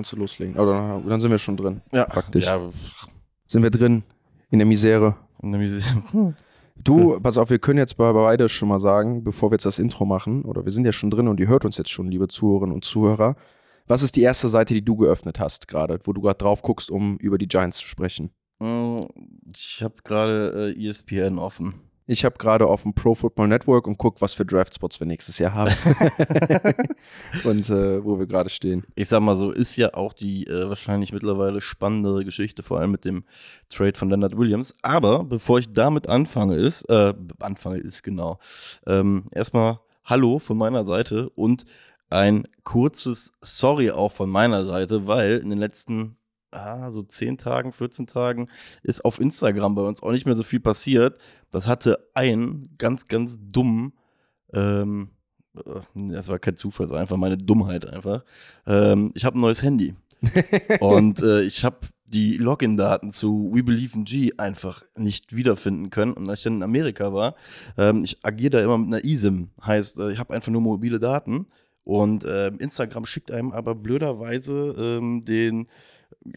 dann kannst du loslegen. Oder dann sind wir schon drin. Ja, praktisch. Ja, Sind wir drin in der Misere. in der Misere. Du, pass auf, wir können jetzt bei beide schon mal sagen, bevor wir jetzt das Intro machen, oder wir sind ja schon drin und ihr hört uns jetzt schon, liebe Zuhörerinnen und Zuhörer. Was ist die erste Seite, die du geöffnet hast gerade, wo du gerade drauf guckst, um über die Giants zu sprechen? Mm, Ich habe gerade äh, ESPN offen. Ich habe gerade auf dem Pro Football Network und guck, was für Draftspots wir nächstes Jahr haben. und äh, wo wir gerade stehen. Ich sag mal so, ist ja auch die äh, wahrscheinlich mittlerweile spannendere Geschichte, vor allem mit dem Trade von Leonard Williams. Aber bevor ich damit anfange, ist, äh, anfange ist genau, ähm, erstmal Hallo von meiner Seite und ein kurzes Sorry auch von meiner Seite, weil in den letzten ah, so 10 Tagen, 14 Tagen ist auf Instagram bei uns auch nicht mehr so viel passiert. Das hatte einen ganz, ganz dummen, ähm, äh, das war kein Zufall, es war einfach meine Dummheit einfach. Ähm, ich habe ein neues Handy und äh, ich habe die Login-Daten zu We Believe in G einfach nicht wiederfinden können. Und als ich dann in Amerika war, ähm, ich agiere da immer mit einer eSIM, heißt, äh, ich habe einfach nur mobile Daten. Und ähm, Instagram schickt einem aber blöderweise ähm, den,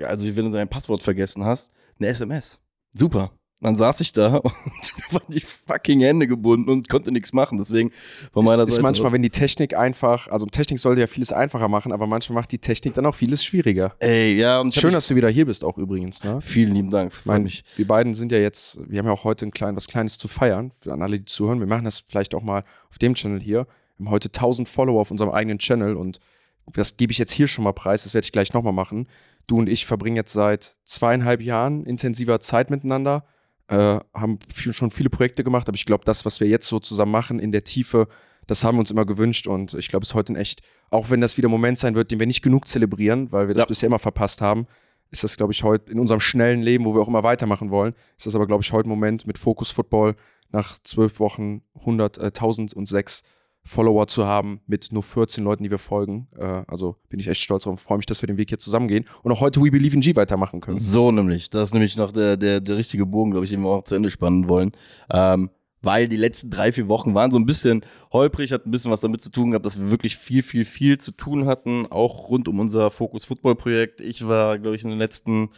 also wenn du dein Passwort vergessen hast, eine SMS. Super. Dann saß ich da und mir waren die fucking Hände gebunden und konnte nichts machen. Deswegen von meiner ist, ist Seite. manchmal, aus- wenn die Technik einfach, also Technik sollte ja vieles einfacher machen, aber manchmal macht die Technik dann auch vieles schwieriger. Ey, ja, und Schön, dass du wieder hier bist, auch übrigens. Ne? Vielen lieben Dank. Freut mich. wir beiden sind ja jetzt, wir haben ja auch heute ein klein, was Kleines zu feiern, für an alle, die zuhören. Wir machen das vielleicht auch mal auf dem Channel hier. Wir haben heute 1000 Follower auf unserem eigenen Channel und das gebe ich jetzt hier schon mal preis, das werde ich gleich nochmal machen. Du und ich verbringen jetzt seit zweieinhalb Jahren intensiver Zeit miteinander, äh, haben viel, schon viele Projekte gemacht, aber ich glaube, das, was wir jetzt so zusammen machen in der Tiefe, das haben wir uns immer gewünscht und ich glaube, es ist heute ein echt, auch wenn das wieder ein Moment sein wird, den wir nicht genug zelebrieren, weil wir das Ja. bisher immer verpasst haben, ist das, glaube ich, heute in unserem schnellen Leben, wo wir auch immer weitermachen wollen, ist das aber, glaube ich, heute ein Moment mit Focus Football nach zwölf Wochen 100, äh, 1006 Follower zu haben mit nur 14 Leuten, die wir folgen. Äh, also bin ich echt stolz drauf und freue mich, dass wir den Weg hier zusammen gehen und auch heute We Believe in G weitermachen können. So nämlich. Das ist nämlich noch der, der, der richtige Bogen, glaube ich, den wir auch zu Ende spannen wollen. Ähm, weil die letzten drei, vier Wochen waren so ein bisschen holprig, hat ein bisschen was damit zu tun gehabt, dass wir wirklich viel, viel, viel zu tun hatten, auch rund um unser Focus Football Projekt. Ich war, glaube ich, in den letzten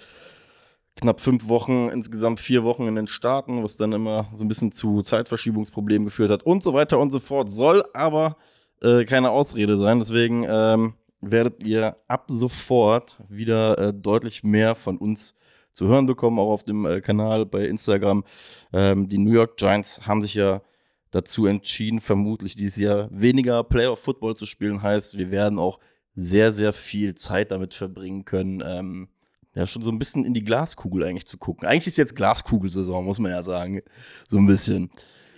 knapp fünf Wochen, insgesamt vier Wochen in den Staaten, was dann immer so ein bisschen zu Zeitverschiebungsproblemen geführt hat und so weiter und so fort. Soll aber äh, keine Ausrede sein. Deswegen ähm, werdet ihr ab sofort wieder äh, deutlich mehr von uns zu hören bekommen, auch auf dem äh, Kanal bei Instagram. Ähm, die New York Giants haben sich ja dazu entschieden, vermutlich dieses Jahr weniger Playoff Football zu spielen. Heißt, wir werden auch sehr, sehr viel Zeit damit verbringen können, ähm, ja, schon so ein bisschen in die Glaskugel eigentlich zu gucken. Eigentlich ist jetzt Glaskugelsaison, muss man ja sagen. So ein bisschen.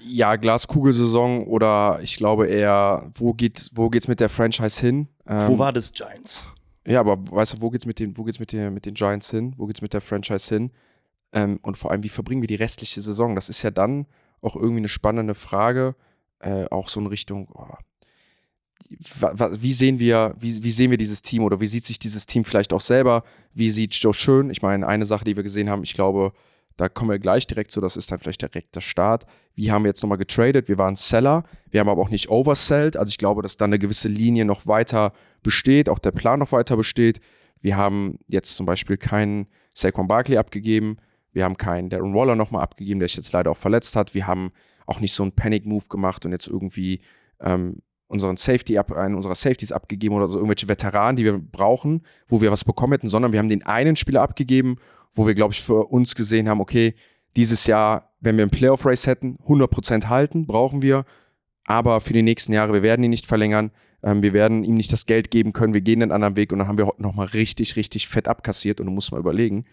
Ja, Glaskugelsaison oder ich glaube eher, wo geht wo geht's mit der Franchise hin? Ähm, Wo war das Giants? Ja, aber weißt du, wo geht's mit den, wo geht's mit den, mit den Giants hin? Wo geht's mit der Franchise hin? Ähm, und vor allem, wie verbringen wir die restliche Saison? Das ist ja dann auch irgendwie eine spannende Frage, äh, auch so in Richtung, oh, wie sehen wir, wie, wie sehen wir dieses Team oder wie sieht sich dieses Team vielleicht auch selber? Wie sieht Joe Schön? Ich meine, eine Sache, die wir gesehen haben, ich glaube, da kommen wir gleich direkt zu, das ist dann vielleicht direkt der Start. Wie haben wir jetzt nochmal getradet? Wir waren Seller, wir haben aber auch nicht oversellt. Also ich glaube, dass da eine gewisse Linie noch weiter besteht, auch der Plan noch weiter besteht. Wir haben jetzt zum Beispiel keinen Saquon Barkley abgegeben. Wir haben keinen Darren Waller nochmal abgegeben, der sich jetzt leider auch verletzt hat. Wir haben auch nicht so einen Panic-Move gemacht und jetzt irgendwie ähm, unseren Safety ab, einen unserer Safeties abgegeben oder so irgendwelche Veteranen, die wir brauchen, wo wir was bekommen hätten, sondern wir haben den einen Spieler abgegeben, wo wir, glaube ich, für uns gesehen haben, okay, dieses Jahr, wenn wir einen Playoff-Race hätten, 100% halten, brauchen wir, aber für die nächsten Jahre, wir werden ihn nicht verlängern, ähm, wir werden ihm nicht das Geld geben können, wir gehen den anderen Weg und dann haben wir nochmal richtig, richtig fett abkassiert und du musst mal überlegen,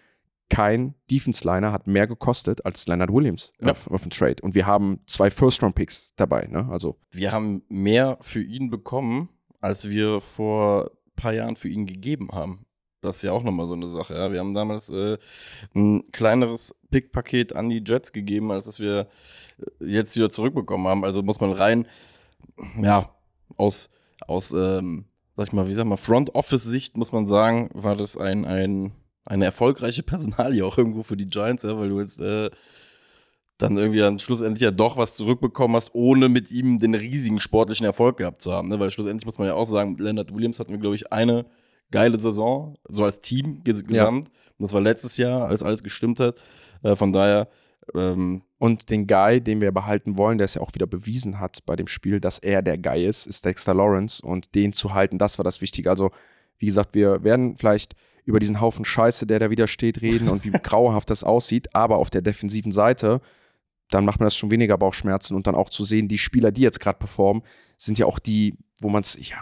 kein Defense-Liner hat mehr gekostet als Leonard Williams Ja. auf, auf dem Trade und wir haben zwei First-Round-Picks dabei, ne? also Wir haben mehr für ihn bekommen, als wir vor ein paar Jahren für ihn gegeben haben. Das ist ja auch nochmal so eine Sache. Ja. Wir haben damals äh, ein kleineres Pick-Paket an die Jets gegeben, als das wir äh, jetzt wieder zurückbekommen haben. Also muss man rein, ja, aus, aus ähm, sag ich mal, wie sag mal, Front-Office-Sicht muss man sagen, war das ein, ein, eine erfolgreiche Personalie auch irgendwo für die Giants, ja, weil du jetzt äh, dann irgendwie dann schlussendlich ja doch was zurückbekommen hast, ohne mit ihm den riesigen sportlichen Erfolg gehabt zu haben. Ne? Weil schlussendlich muss man ja auch sagen, mit Leonard Williams hatten wir, glaube ich, eine geile Saison, so als Team ges gesamt. Das war letztes Jahr, als alles gestimmt hat. Äh, von daher. Ähm, Und den Guy, den wir behalten wollen, der es ja auch wieder bewiesen hat bei dem Spiel, dass er der Guy ist, ist Dexter Lawrence. Und den zu halten, das war das Wichtige. Also, wie gesagt, wir werden vielleicht über diesen Haufen Scheiße, der da wieder steht, reden und wie grauenhaft das aussieht. Aber auf der defensiven Seite, dann macht man das schon weniger Bauchschmerzen und dann auch zu sehen, die Spieler, die jetzt gerade performen, sind ja auch die, wo man es, ja,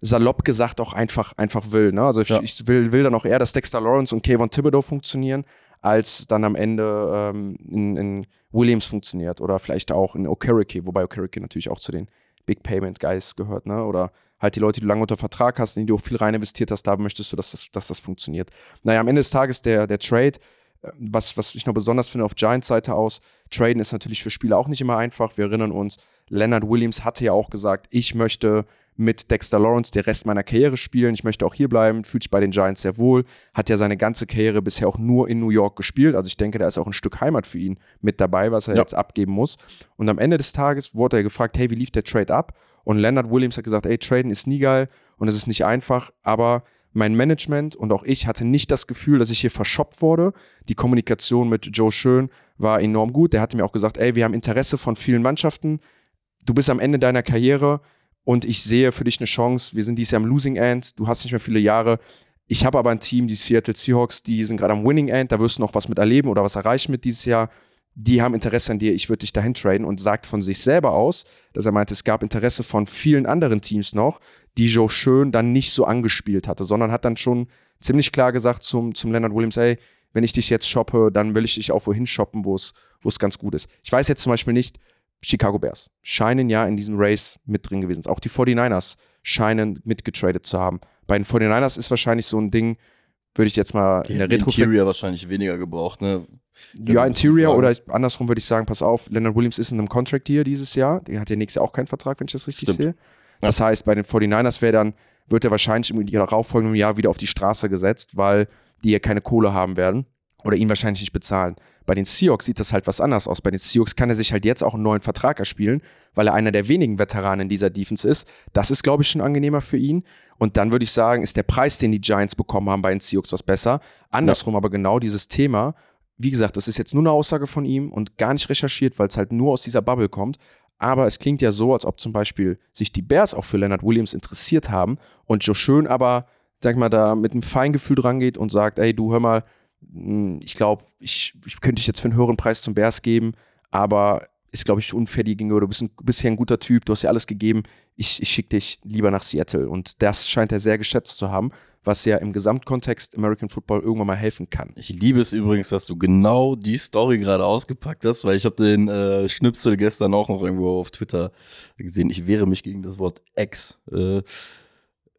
salopp gesagt auch einfach, einfach will. Ne? Also ich, Ja. ich will, will dann auch eher, dass Dexter Lawrence und Kayvon Thibodeau funktionieren, als dann am Ende ähm, in, in Williams funktioniert oder vielleicht auch in Okereke, wobei Okereke natürlich auch zu den Big Payment Guys gehört, ne? Oder halt die Leute, die du lange unter Vertrag hast, in die du auch viel rein investiert hast, da möchtest du, dass das, dass das funktioniert. Naja, am Ende des Tages der, der Trade, äh, was, was ich noch besonders finde auf Giants Seite aus, Traden ist natürlich für Spieler auch nicht immer einfach. Wir erinnern uns, Leonard Williams hatte ja auch gesagt, ich möchte mit Dexter Lawrence den Rest meiner Karriere spielen. Ich möchte auch hier bleiben, fühlt sich bei den Giants sehr wohl, hat ja seine ganze Karriere bisher auch nur in New York gespielt. Also ich denke, da ist auch ein Stück Heimat für ihn mit dabei, was er Ja. jetzt abgeben muss. Und am Ende des Tages wurde er gefragt, hey, wie lief der Trade ab? Und Leonard Williams hat gesagt, ey, traden ist nie geil und es ist nicht einfach, aber mein Management und auch ich hatte nicht das Gefühl, dass ich hier verschoppt wurde. Die Kommunikation mit Joe Schön war enorm gut. Der hatte mir auch gesagt, ey, wir haben Interesse von vielen Mannschaften. Du bist am Ende deiner Karriere und ich sehe für dich eine Chance. Wir sind dieses Jahr am Losing End. Du hast nicht mehr viele Jahre. Ich habe aber ein Team, die Seattle Seahawks, die sind gerade am Winning End. Da wirst du noch was mit erleben oder was erreichen mit dieses Jahr. Die haben Interesse an dir. Ich würde dich dahin traden und sagt von sich selber aus, dass er meinte, es gab Interesse von vielen anderen Teams noch, die Joe Schön dann nicht so angespielt hatte, sondern hat dann schon ziemlich klar gesagt zum, zum Leonard Williams, ey, wenn ich dich jetzt shoppe, dann will ich dich auch wohin shoppen, wo es, wo es ganz gut ist. Ich weiß jetzt zum Beispiel nicht, Chicago Bears scheinen ja in diesem Race mit drin gewesen. Auch die 49ers scheinen mitgetradet zu haben. Bei den 49ers ist wahrscheinlich so ein Ding, würde ich jetzt mal in der Retro Interior wahrscheinlich weniger gebraucht, ne? ja, Das die Interior oder ich, andersrum würde ich sagen, pass auf, Leonard Williams ist in einem Contract hier dieses Jahr. Der hat ja nächstes Jahr auch keinen Vertrag, wenn ich das richtig Stimmt. sehe. Das heißt, bei den 49ers wäre dann, wird er wahrscheinlich im darauffolgenden Jahr wieder auf die Straße gesetzt, weil die ja keine Kohle haben werden oder ihn wahrscheinlich nicht bezahlen. Bei den Seahawks sieht das halt was anders aus. Bei den Seahawks kann er sich halt jetzt auch einen neuen Vertrag erspielen, weil er einer der wenigen Veteranen dieser Defense ist. Das ist, glaube ich, schon angenehmer für ihn. Und dann würde ich sagen, ist der Preis, den die Giants bekommen haben bei den Seahawks, was besser. Andersrum aber genau dieses Thema, wie gesagt, das ist jetzt nur eine Aussage von ihm und gar nicht recherchiert, weil es halt nur aus dieser Bubble kommt. Aber es klingt ja so, als ob zum Beispiel sich die Bears auch für Leonard Williams interessiert haben und Joe Schön aber, sag mal, da mit einem Feingefühl dran geht und sagt, ey, du hör mal, ich glaube, ich, ich könnte dich jetzt für einen höheren Preis zum Bears geben, aber ist, glaube ich, unfair dir gegenüber. Du bist, ein, bist ja ein guter Typ, du hast ja alles gegeben. Ich, ich schicke dich lieber nach Seattle. Und das scheint er sehr geschätzt zu haben, was ja im Gesamtkontext American Football irgendwann mal helfen kann. Ich liebe es übrigens, dass du genau die Story gerade ausgepackt hast, weil ich habe den äh, Schnipsel gestern auch noch irgendwo auf Twitter gesehen. Ich wehre mich gegen das Wort Ex. Äh,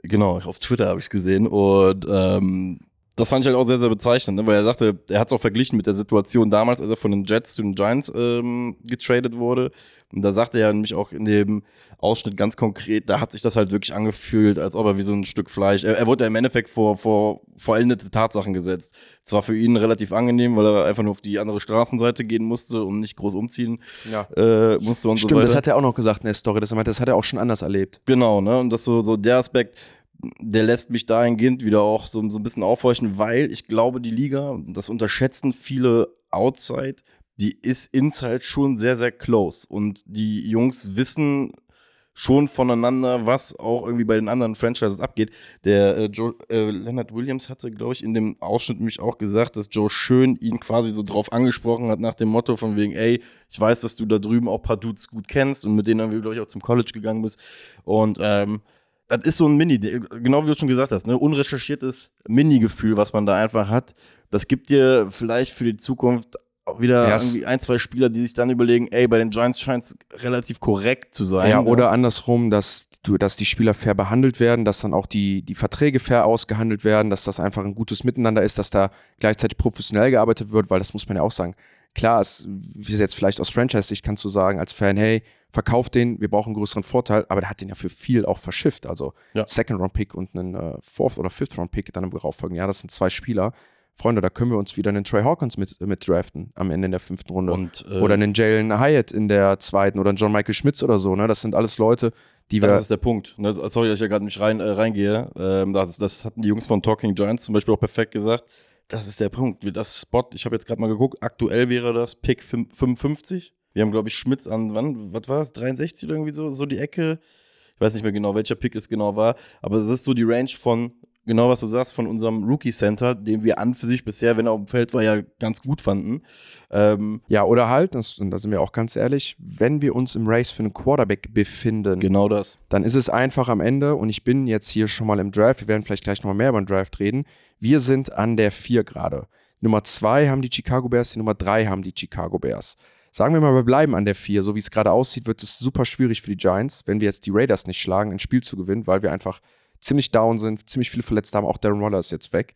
genau, auf Twitter habe ich es gesehen und ähm, das fand ich halt auch sehr, sehr bezeichnend, ne? weil er sagte, er hat es auch verglichen mit der Situation damals, als er von den Jets zu den Giants ähm, getradet wurde. Und da sagte er nämlich auch in dem Ausschnitt ganz konkret, da hat sich das halt wirklich angefühlt, als ob er wie so ein Stück Fleisch. Er, er wurde ja im Endeffekt vor, vor vollendete Tatsachen gesetzt. Es war für ihn relativ angenehm, weil er einfach nur auf die andere Straßenseite gehen musste und nicht groß umziehen Ja. äh, musste und so Stimmt, weiter. das hat er auch noch gesagt in der Story. Das, er meinte, das hat er auch schon anders erlebt. Genau, ne? Und das so, so der Aspekt, der lässt mich dahingehend wieder auch so, so ein bisschen aufhorchen, weil ich glaube, die Liga, das unterschätzen viele outside, die ist inside schon sehr, sehr close. Und die Jungs wissen schon voneinander, was auch irgendwie bei den anderen Franchises abgeht. Der äh, Joe, äh, Leonard Williams hatte, glaube ich, in dem Ausschnitt nämlich auch gesagt, dass Joe Schön ihn quasi so drauf angesprochen hat nach dem Motto von wegen, ey, ich weiß, dass du da drüben auch ein paar Dudes gut kennst und mit denen irgendwie, glaube ich, auch zum College gegangen bist. Und ähm, das ist so ein Mini, genau wie du schon gesagt hast, ne, unrecherchiertes Mini-Gefühl, was man da einfach hat. Das gibt dir vielleicht für die Zukunft auch wieder Ja, es- irgendwie ein, zwei Spieler, die sich dann überlegen, ey, bei den Giants scheint es relativ korrekt zu sein. Ja, oder andersrum, dass du, dass die Spieler fair behandelt werden, dass dann auch die, die Verträge fair ausgehandelt werden, dass das einfach ein gutes Miteinander ist, dass da gleichzeitig professionell gearbeitet wird, weil das muss man ja auch sagen. Klar, es, wie es jetzt vielleicht aus Franchise-Sicht kannst du sagen, als Fan, hey, verkauf den, wir brauchen einen größeren Vorteil, aber der hat den ja für viel auch verschifft. Also Ja. Second-Round-Pick und einen äh, Fourth- oder Fifth-Round-Pick dann im darauffolgenden Jahr, das sind zwei Spieler. Freunde, da können wir uns wieder einen Trey Hawkins mit, mit draften am Ende in der fünften Runde. Und, äh, Oder einen Jalen Hyatt in der zweiten oder einen John Michael Schmitz oder so. Ne? Das sind alles Leute, die wir. Das ist der Punkt. Ne? Sorry, dass ich ja gerade nicht rein, äh, reingehe. Ähm, das, das hatten die Jungs von Talking Giants zum Beispiel auch perfekt gesagt. Das ist der Punkt. Das Spot, ich habe jetzt gerade mal geguckt, aktuell wäre das Pick 55. Wir haben, glaube ich, Schmitz an, wann, was war es, 63 oder irgendwie so, so die Ecke. Ich weiß nicht mehr genau, welcher Pick es genau war, aber es ist so die Range von genau was du sagst, von unserem Rookie Center, den wir an für sich bisher, wenn er auf dem Feld war, ja ganz gut fanden. Ähm, ja, oder halt, das, und da sind wir auch ganz ehrlich, wenn wir uns im Race für einen Quarterback befinden, genau das. Dann ist es einfach am Ende, und ich bin jetzt hier schon mal im Draft, wir werden vielleicht gleich nochmal mehr über den Draft reden. Wir sind an der 4 gerade. Nummer 2 haben die Chicago Bears, die Nummer 3 haben die Chicago Bears. Sagen wir mal, wir bleiben an der 4. So wie es gerade aussieht, wird es super schwierig für die Giants, wenn wir jetzt die Raiders nicht schlagen, ein Spiel zu gewinnen, weil wir einfach ziemlich down sind, ziemlich viele Verletzte haben, auch Darren Waller ist jetzt weg.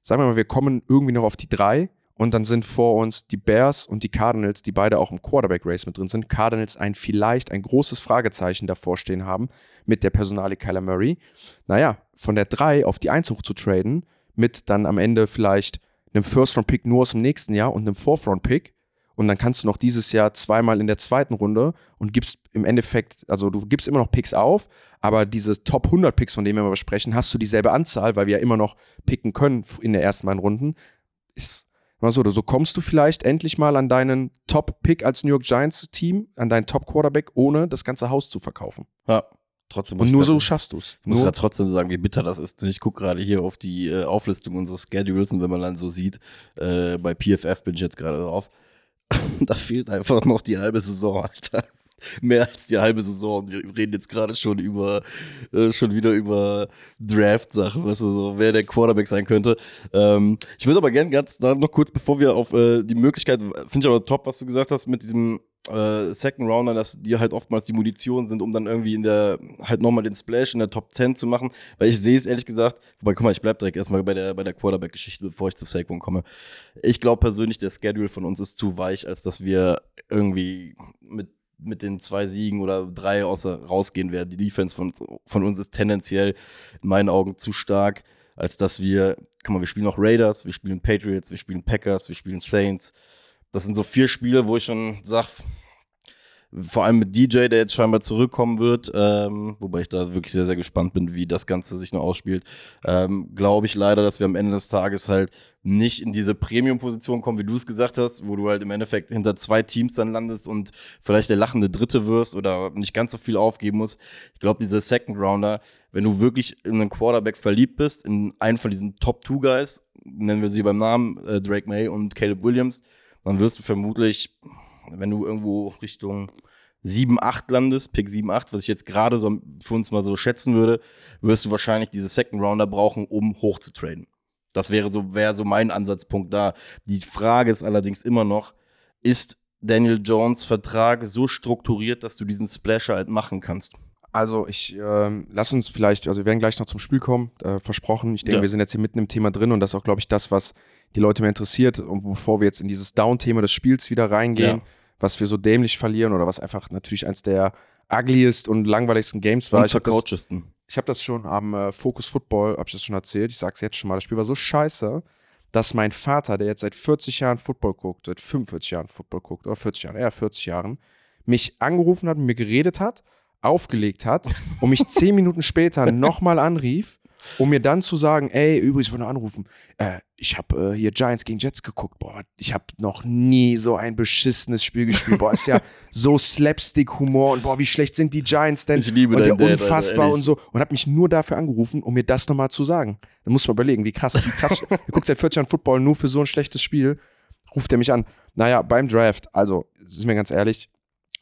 Sagen wir mal, wir kommen irgendwie noch auf die drei und dann sind vor uns die Bears und die Cardinals, die beide auch im Quarterback-Race mit drin sind. Cardinals ein vielleicht ein großes Fragezeichen davor stehen haben mit der Personale Kyler Murray. Naja, von der drei auf die eins hoch zu traden, mit dann am Ende vielleicht einem First-Round-Pick nur aus dem nächsten Jahr und einem Fourth-Round-Pick, und dann kannst du noch dieses Jahr zweimal in der zweiten Runde und gibst im Endeffekt, also du gibst immer noch Picks auf, aber diese Top 100 Picks, von denen wir mal besprechen, hast du dieselbe Anzahl, weil wir ja immer noch picken können in der ersten beiden Runden. Ist mal so, so kommst du vielleicht endlich mal an deinen Top-Pick als New York Giants-Team, an deinen Top-Quarterback, ohne das ganze Haus zu verkaufen. Ja. Trotzdem und nur so schaffst du es. Ich muss gerade trotzdem sagen, wie bitter das ist. Ich gucke gerade hier auf die äh, Auflistung unseres Schedules und wenn man dann so sieht, äh, bei PFF bin ich jetzt gerade drauf, da fehlt einfach noch die halbe Saison, Alter. Mehr als die halbe Saison. Wir reden jetzt gerade schon über, äh, schon wieder über Draft-Sachen, weißt du, so, wer der Quarterback sein könnte. Ähm, ich würde aber gerne ganz da noch kurz, bevor wir auf äh, die Möglichkeit, finde ich aber top, was du gesagt hast, mit diesem äh, Second Rounder, dass die halt oftmals die Munition sind, um dann irgendwie in der, halt nochmal den Splash in der Top 10 zu machen. Weil ich sehe es ehrlich gesagt, wobei, guck mal, ich bleib direkt erstmal bei der, bei der Quarterback-Geschichte, bevor ich zu Saquon komme. Ich glaube persönlich, der Schedule von uns ist zu weich, als dass wir irgendwie mit mit den zwei Siegen oder drei außer rausgehen werden. Die Defense von, von uns ist tendenziell in meinen Augen zu stark, als dass wir, guck mal, wir spielen noch Raiders, wir spielen Patriots, wir spielen Packers, wir spielen Saints. Das sind so vier Spiele, wo ich schon sage, vor allem mit DJ, der jetzt scheinbar zurückkommen wird, ähm, wobei ich da wirklich sehr, sehr gespannt bin, wie das Ganze sich noch ausspielt, ähm, glaube ich leider, dass wir am Ende des Tages halt nicht in diese Premium-Position kommen, wie du es gesagt hast, wo du halt im Endeffekt hinter zwei Teams dann landest und vielleicht der lachende Dritte wirst oder nicht ganz so viel aufgeben musst. Ich glaube, diese Second Rounder, wenn du wirklich in einen Quarterback verliebt bist, in einen von diesen Top Two Guys, nennen wir sie beim Namen, äh, Drake May und Caleb Williams, dann wirst du vermutlich, wenn du irgendwo Richtung 7, 8 landest, Pick 7, 8, was ich jetzt gerade so für uns mal so schätzen würde, wirst du wahrscheinlich diese Second Rounder brauchen, um hoch zu traden. Das wäre so, wäre so mein Ansatzpunkt da. Die Frage ist allerdings immer noch, ist Daniel Jones Vertrag so strukturiert, dass du diesen Splasher halt machen kannst? Also ich äh, lass uns vielleicht, also wir werden gleich noch zum Spiel kommen, äh, versprochen. Ich denke, ja. wir sind jetzt hier mitten im Thema drin und das ist auch, glaube ich, das, was die Leute mehr interessiert. Und bevor wir jetzt in dieses Down-Thema des Spiels wieder reingehen, ja. Was wir so dämlich verlieren oder was einfach natürlich eins der ugliest und langweiligsten Games war. Und ich habe das, hab das schon am äh, Focus Football, habe ich das schon erzählt, ich sag's jetzt schon mal, das Spiel war so scheiße, dass mein Vater, der jetzt seit 40 Jahren Football guckt, seit 45 Jahren Football guckt, oder 40 Jahren, eher 40 Jahren, mich angerufen hat, mit mir geredet hat aufgelegt hat und mich zehn Minuten später nochmal anrief, um mir dann zu sagen, ey, übrigens, ich wollte nur anrufen, äh, ich habe äh, hier Giants gegen Jets geguckt, boah, ich habe noch nie so ein beschissenes Spiel gespielt, boah, ist ja so Slapstick-Humor und boah, wie schlecht sind die Giants denn? Ich liebe und ja unfassbar Dad, und so und hat mich nur dafür angerufen, um mir das nochmal zu sagen. Da muss man überlegen, wie krass, wie krass, du guckst seit 40 Jahren Football nur für so ein schlechtes Spiel, ruft er mich an. Naja, beim Draft, also, ist mir ganz ehrlich,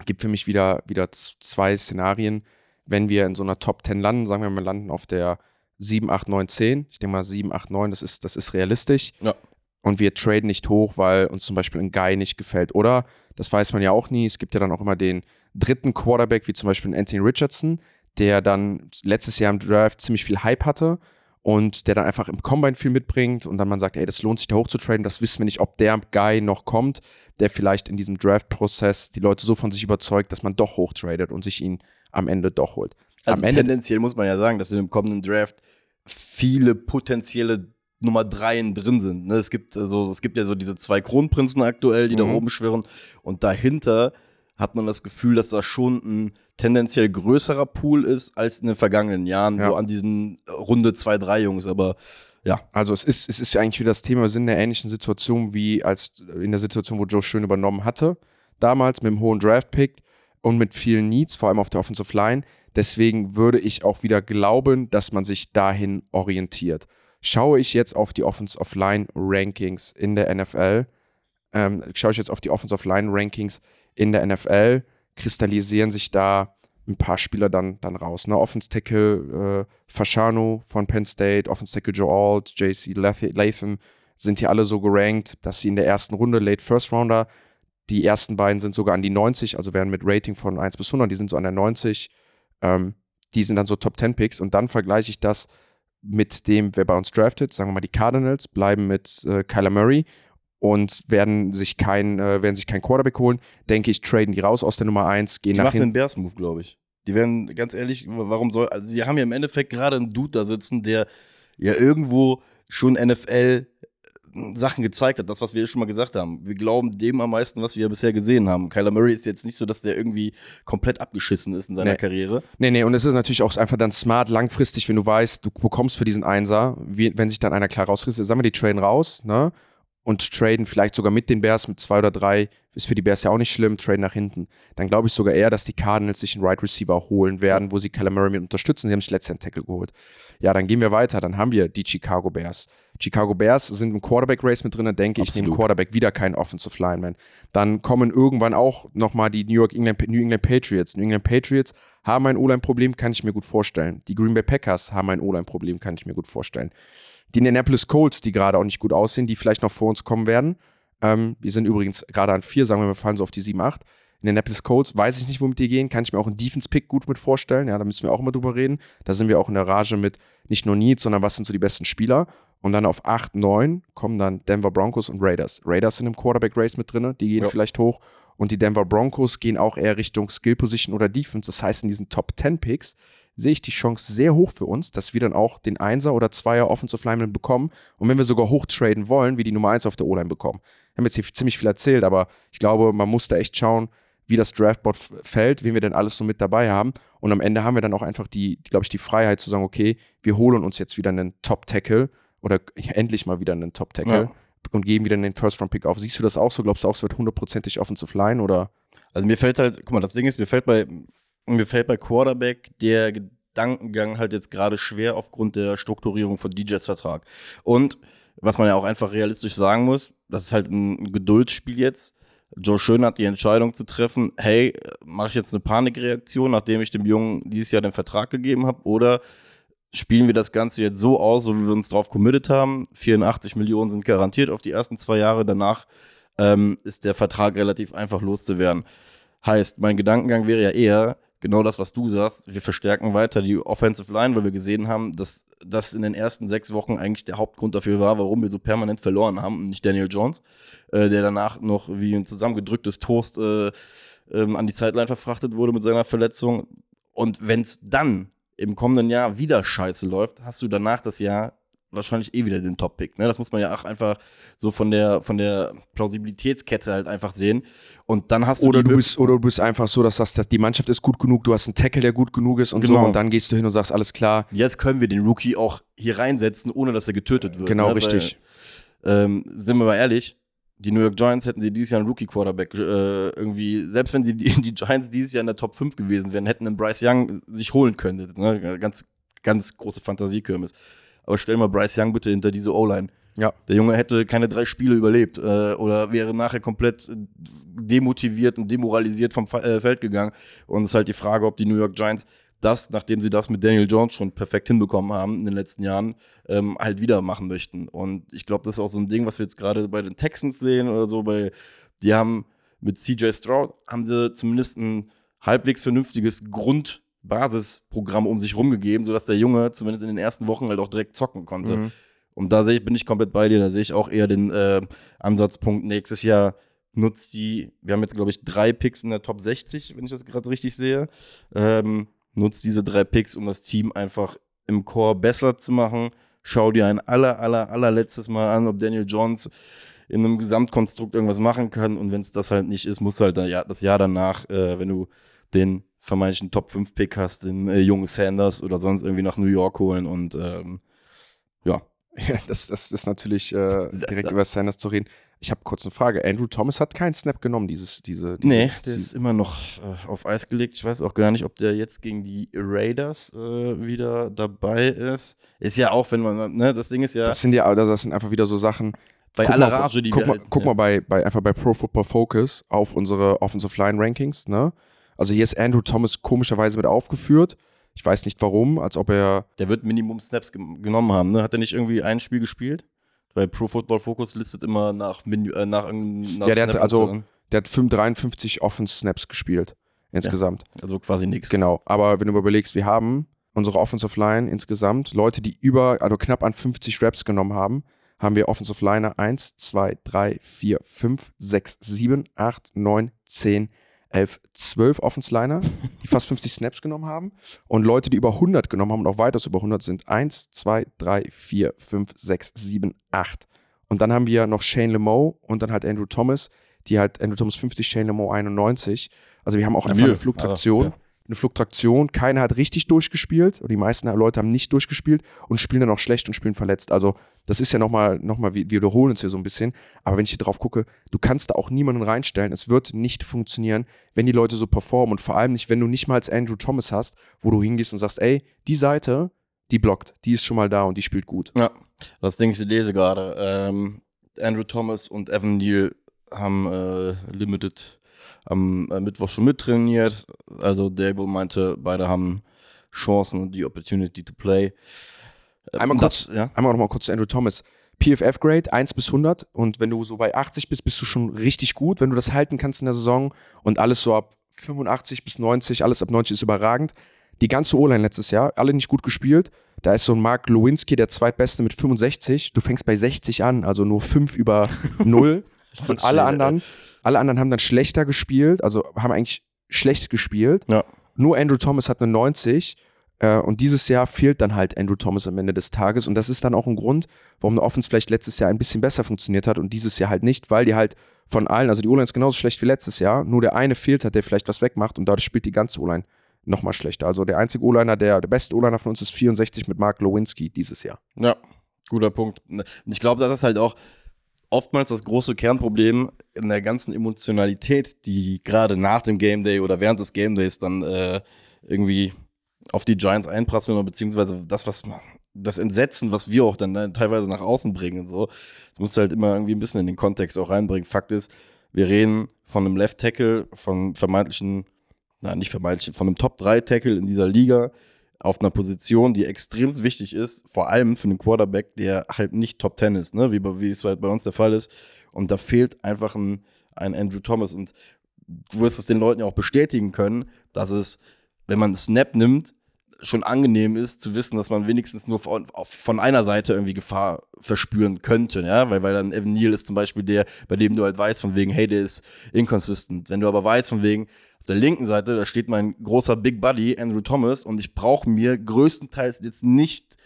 gibt für mich wieder, wieder zwei Szenarien. Wenn wir in so einer Top 10 landen, sagen wir mal, landen auf der 7, 8, 9, 10. Ich denke mal 7, 8, 9, das ist, das ist realistisch. Ja. Und wir traden nicht hoch, weil uns zum Beispiel ein Guy nicht gefällt. Oder, das weiß man ja auch nie, es gibt ja dann auch immer den dritten Quarterback, wie zum Beispiel Anthony Richardson, der dann letztes Jahr im Draft ziemlich viel Hype hatte und der dann einfach im Combine viel mitbringt und dann man sagt, ey, das lohnt sich da hoch zu traden, das wissen wir nicht, ob der Guy noch kommt, der vielleicht in diesem Draft-Prozess die Leute so von sich überzeugt, dass man doch hochtradet und sich ihn am Ende doch holt. Also Ende tendenziell muss man ja sagen, dass in dem kommenden Draft viele potenzielle Nummer dreien drin sind. Ne? Es gibt also, es gibt ja so diese zwei Kronprinzen aktuell, die mhm. da oben schwirren und dahinter hat man das Gefühl, dass das schon ein tendenziell größerer Pool ist als in den vergangenen Jahren, Ja. so an diesen Runde 2, 3 Jungs. Aber ja, Also es ist, es ist ja eigentlich wieder das Thema, wir sind in einer ähnlichen Situation wie als in der Situation, wo Joe Schön übernommen hatte. Damals mit dem hohen Draft-Pick und mit vielen Needs, vor allem auf der Offensive Line. Deswegen würde ich auch wieder glauben, dass man sich dahin orientiert. Schaue ich jetzt auf die Offensive Line Rankings in der NFL, ähm, schaue ich jetzt auf die Offensive Line Rankings in der NFL, kristallisieren sich da ein paar Spieler dann, dann raus. Ne? Offense Tackle äh, Fasciano von Penn State, Offense Tackle Joe Alt, JC Lath- Latham sind hier alle so gerankt, dass sie in der ersten Runde Late First Rounder, die ersten beiden sind sogar an die 90, also werden mit Rating von 1 bis 100, die sind so an der 90, ähm, die sind dann so Top 10 Picks und dann vergleiche ich das mit dem, wer bei uns draftet, sagen wir mal die Cardinals, bleiben mit äh, Kyler Murray und werden sich kein, äh, werden sich kein Quarterback holen, denke ich, traden die raus aus der Nummer 1, gehen die nach machen den Bears-Move, glaube ich. Die werden, ganz ehrlich, warum soll, also sie haben ja im Endeffekt gerade einen Dude da sitzen, der ja irgendwo schon NFL Sachen gezeigt hat, das, was wir schon mal gesagt haben. Wir glauben dem am meisten, was wir bisher gesehen haben. Kyler Murray ist jetzt nicht so, dass der irgendwie komplett abgeschissen ist in seiner Nee. Karriere. Nee, nee, und es ist natürlich auch einfach dann smart, langfristig, wenn du weißt, du bekommst für diesen Einser, wenn sich dann einer klar rausriss, sagen wir, die traden raus, ne? Und traden vielleicht sogar mit den Bears mit zwei oder drei, ist für die Bears ja auch nicht schlimm, traden nach hinten. Dann glaube ich sogar eher, dass die Cardinals sich einen Right Receiver holen werden, wo sie Kyler Murray mit unterstützen. Sie haben sich letztes Jahr einen Tackle geholt. Ja, dann gehen wir weiter. Dann haben wir die Chicago Bears. Chicago Bears sind im Quarterback-Race mit drin, denke ich, Absolut. neben Quarterback wieder kein Offensive Lineman. Dann kommen irgendwann auch nochmal die New York England, New England Patriots. New England Patriots haben ein O-Line-Problem, kann ich mir gut vorstellen. Die Green Bay Packers haben ein O-Line-Problem, kann ich mir gut vorstellen. Die Indianapolis Colts, die gerade auch nicht gut aussehen, die vielleicht noch vor uns kommen werden. Ähm, die sind übrigens gerade an vier, sagen wir mal, fallen so auf die 7, 8. Indianapolis Colts, weiß ich nicht, womit die gehen, kann ich mir auch einen Defense-Pick gut mit vorstellen. Ja, da müssen wir auch mal drüber reden. Da sind wir auch in der Rage mit nicht nur Needs, sondern was sind so die besten Spieler. Und dann auf 8, 9 kommen dann Denver Broncos und Raiders. Raiders sind im Quarterback-Race mit drin, die gehen Ja. vielleicht hoch. Und die Denver Broncos gehen auch eher Richtung Skill-Position oder Defense. Das heißt, in diesen Top 10 Picks sehe ich die Chance sehr hoch für uns, dass wir dann auch den Einser oder Zweier Offensive Lineman bekommen. Und wenn wir sogar hoch traden wollen, wie die Nummer 1 auf der O-Line bekommen. Wir haben jetzt hier ziemlich viel erzählt, aber ich glaube, man muss da echt schauen, wie das Draftboard fällt, wen wir denn alles so mit dabei haben. Und am Ende haben wir dann auch einfach die, glaube ich, die Freiheit zu sagen, okay, wir holen uns jetzt wieder einen Top-Tackle oder endlich mal wieder einen Top-Tackle Ja. und geben wieder den First-Round-Pick auf. Siehst du das auch so? Glaubst du auch, es wird hundertprozentig Offensive Line oder? Also mir fällt halt, guck mal, das Ding ist, mir fällt bei, mir fällt bei Quarterback der Gedankengang halt jetzt gerade schwer aufgrund der Strukturierung von DJs Vertrag. Und was man ja auch einfach realistisch sagen muss, das ist halt ein Geduldsspiel jetzt. Joe Schön hat die Entscheidung zu treffen, hey, mache ich jetzt eine Panikreaktion, nachdem ich dem Jungen dieses Jahr den Vertrag gegeben habe, oder spielen wir das Ganze jetzt so aus, so wie wir uns drauf committed haben. 84 Millionen sind garantiert auf die ersten zwei Jahre. Danach ähm, ist der Vertrag relativ einfach loszuwerden. Heißt, mein Gedankengang wäre ja eher genau das, was du sagst. Wir verstärken weiter die Offensive Line, weil wir gesehen haben, dass das in den ersten sechs Wochen eigentlich der Hauptgrund dafür war, warum wir so permanent verloren haben. Und nicht Daniel Jones, äh, der danach noch wie ein zusammengedrücktes Toast äh, ähm, an die Sideline verfrachtet wurde mit seiner Verletzung. Und wenn es dann im kommenden Jahr wieder scheiße läuft, hast du danach das Jahr wahrscheinlich eh wieder den Top-Pick. Ne? Das muss man ja auch einfach so von der, von der Plausibilitätskette halt einfach sehen. Und dann hast du Oder du bist, oder du bist einfach so, dass das, dass die Mannschaft ist gut genug, du hast einen Tackle, der gut genug ist und so, Genau. und dann gehst du hin und sagst, alles klar, Jetzt können wir den Rookie auch hier reinsetzen, ohne dass er getötet wird. genau ne? richtig. Weil, ähm, sind wir mal ehrlich, die New York Giants hätten sie dieses Jahr einen Rookie-Quarterback äh, irgendwie, selbst wenn sie die, die Giants dieses Jahr in der Top 5 gewesen wären, hätten einen Bryce Young sich holen können. Ne? Ganz, ganz große Fantasiekirmes. Aber stell mal Bryce Young bitte hinter diese O-Line. Ja. Der Junge hätte keine drei Spiele überlebt äh, oder wäre nachher komplett äh, demotiviert und demoralisiert vom Fa- äh, Feld gegangen. Und es ist halt die Frage, ob die New York Giants das, nachdem sie das mit Daniel Jones schon perfekt hinbekommen haben in den letzten Jahren, ähm, halt wieder machen möchten. Und ich glaube, das ist auch so ein Ding, was wir jetzt gerade bei den Texans sehen oder so. Bei, die haben mit CJ Stroud haben sie zumindest ein halbwegs vernünftiges Grundbasisprogramm um sich rumgegeben, sodass der Junge zumindest in den ersten Wochen halt auch direkt zocken konnte. Mhm. Und da sehe ich, bin ich komplett bei dir. Da sehe ich auch eher den äh, Ansatzpunkt nächstes Jahr nutzt die, wir haben jetzt, glaube ich, drei Picks in der Top 60, wenn ich das gerade richtig sehe. Ähm, nutzt diese drei Picks, um das Team einfach im Core besser zu machen. Schau dir ein aller, aller, allerletztes Mal an, ob Daniel Jones in einem Gesamtkonstrukt irgendwas machen kann. Und wenn es das halt nicht ist, musst du halt dann, ja, das Jahr danach, äh, wenn du den vermeintlichen Top 5 Pick hast, den äh, jungen Sanders oder sonst irgendwie nach New York holen und ähm, ja. Ja, das, das ist natürlich äh, direkt über Sanders zu reden. Ich habe kurz eine Frage. Andrew Thomas hat keinen Snap genommen, dieses, diese, diese Nee, der ist immer noch äh, auf Eis gelegt. Ich weiß auch gar nicht, ob der jetzt gegen die Raiders äh, wieder dabei ist. Ist ja auch, wenn man, ne, das Ding ist ja. Das sind ja, also das sind einfach wieder so Sachen. bei guck aller mal, Rage, die guck wir mal, halt- guck ja. mal bei, bei einfach bei Pro Football Focus auf unsere Offensive Line Rankings, ne? Also hier ist Andrew Thomas komischerweise mit aufgeführt. Ich weiß nicht warum, als ob er Der wird Minimum Snaps genommen haben, ne? Hat er nicht irgendwie ein Spiel gespielt? Weil Pro Football Focus listet immer nach, Min äh, nach irgendeiner Ja, der Snap-Anzahl also- der hat 5 53 Offense Snaps gespielt insgesamt. also quasi nichts. Genau, aber wenn du überlegst, wir haben unsere Offensive Line insgesamt, Leute, die über, also knapp an 50 Reps genommen haben, haben wir Offensive Liner 1, 2, 3, 4, 5, 6, 7, 8, 9, 10, 11, 12 Offensive Liner, die fast 50 Snaps genommen haben. Und Leute, die über 100 genommen haben und auch weitaus über 100 sind 1, 2, 3, 4, 5, 6, 7, 8. Und dann haben wir noch Shane Lemo und dann halt Andrew Thomas, die halt Andrew Thomas 50, Shane Lemo 91. Also wir haben auch einfach eine Flugtraktion aber, eine Fluktuation. Keiner hat richtig durchgespielt. Und die meisten Leute haben nicht durchgespielt und spielen dann auch schlecht und spielen verletzt. Also, das ist ja nochmal, noch mal, wir wiederholen uns hier so ein bisschen. Aber wenn ich hier drauf gucke, du kannst da auch niemanden reinstellen. Es wird nicht funktionieren, wenn die Leute so performen. Und vor allem nicht, wenn du nicht mal als Andrew Thomas hast, wo du hingehst und sagst, ey, die Seite, die blockt, die ist schon mal da und die spielt gut. Ja, das Ding, ich lese gerade. Ähm, Andrew Thomas und Evan Neal haben äh, Limited am äh, Mittwoch schon mittrainiert. Also Dable meinte, beide haben Chancen und die Opportunity to play. Äh, Einmal kurz, das, ja? einmal nochmal kurz zu Andrew Thomas. PFF-Grade 1 bis 100 und wenn du so bei 80 bist, bist du schon richtig gut. Wenn du das halten kannst in der Saison und alles so ab 85 bis 90, alles ab 90 ist überragend. Die ganze O-Line letztes Jahr, alle nicht gut gespielt. Da ist so ein Mark Lewinsky, der zweitbeste mit 65. Du fängst bei 60 an, also nur 5 über 0. Und alle anderen, alle anderen haben dann schlechter gespielt, also haben eigentlich schlecht gespielt. Ja. Nur Andrew Thomas hat eine 90. Äh, und dieses Jahr fehlt dann halt Andrew Thomas am Ende des Tages. Und das ist dann auch ein Grund, warum eine Offense vielleicht letztes Jahr ein bisschen besser funktioniert hat und dieses Jahr halt nicht, weil die halt von allen, also die O-Line ist genauso schlecht wie letztes Jahr, nur der eine fehlt hat, der vielleicht was wegmacht und dadurch spielt die ganze O-Line nochmal schlechter. Also der einzige O-Liner, der, der beste O-Liner von uns ist 64 mit Mark Lewinsky dieses Jahr. Ja, guter Punkt. Und ich glaube, das ist halt auch oftmals das große Kernproblem in der ganzen Emotionalität, die gerade nach dem Game Day oder während des Game Days dann äh, irgendwie auf die Giants einprasseln beziehungsweise das, was das Entsetzen, was wir auch dann äh, teilweise nach außen bringen und so. Das musst du halt immer irgendwie ein bisschen in den Kontext auch reinbringen. Fakt ist, wir reden von einem Left Tackle, von vermeintlichen, na nicht vermeintlichen, von einem Top 3 Tackle in dieser Liga auf einer Position, die extrem wichtig ist, vor allem für einen Quarterback, der halt nicht Top 10 ist, ne? wie, wie es halt bei uns der Fall ist. Und da fehlt einfach ein, ein Andrew Thomas. Und du wirst es den Leuten ja auch bestätigen können, dass es, wenn man einen Snap nimmt, schon angenehm ist zu wissen, dass man wenigstens nur von, von einer Seite irgendwie Gefahr verspüren könnte, ja, weil, weil dann Evan Neal ist zum Beispiel der, bei dem du halt weißt von wegen, hey, der ist inconsistent. Wenn du aber weißt von wegen, der linken Seite, da steht mein großer Big Buddy, Andrew Thomas, und ich brauche mir größtenteils jetzt nicht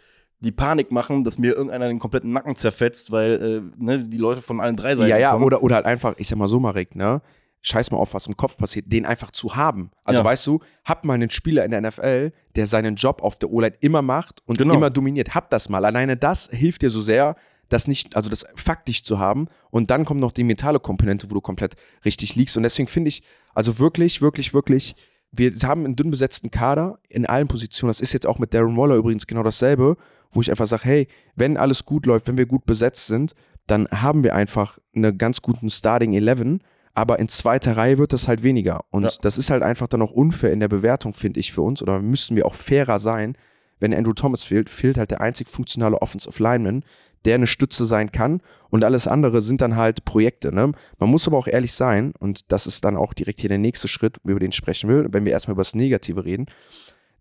die Panik machen, dass mir irgendeiner den kompletten Nacken zerfetzt, weil äh, ne, die Leute von allen drei Seiten Ja, ja, kommen. oder, oder halt einfach, ich sag mal so, Marek, ne? Scheiß mal auf, was im Kopf passiert, den einfach zu haben. Also Ja. weißt du, hab mal einen Spieler in der NFL, der seinen Job auf der O-Line immer macht und Genau. immer dominiert. Hab das mal. Alleine das hilft dir so sehr, das nicht, also das faktisch zu haben. Und dann kommt noch die mentale Komponente, wo du komplett richtig liegst. Und deswegen finde ich, also wirklich, wirklich, wirklich, wir haben einen dünn besetzten Kader in allen Positionen. Das ist jetzt auch mit Darren Waller übrigens genau dasselbe, wo ich einfach sage, hey, wenn alles gut läuft, wenn wir gut besetzt sind, dann haben wir einfach einen ganz guten Starting 11, aber in zweiter Reihe wird das halt weniger. Und Ja. das ist halt einfach dann auch unfair in der Bewertung, finde ich, für uns. Oder müssen wir auch fairer sein. Wenn Andrew Thomas fehlt, fehlt halt der einzig funktionale Offensive Lineman, der eine Stütze sein kann. Und alles andere sind dann halt Projekte. Ne? Man muss aber auch ehrlich sein, und das ist dann auch direkt hier der nächste Schritt, über den ich sprechen will, wenn wir erstmal über das Negative reden.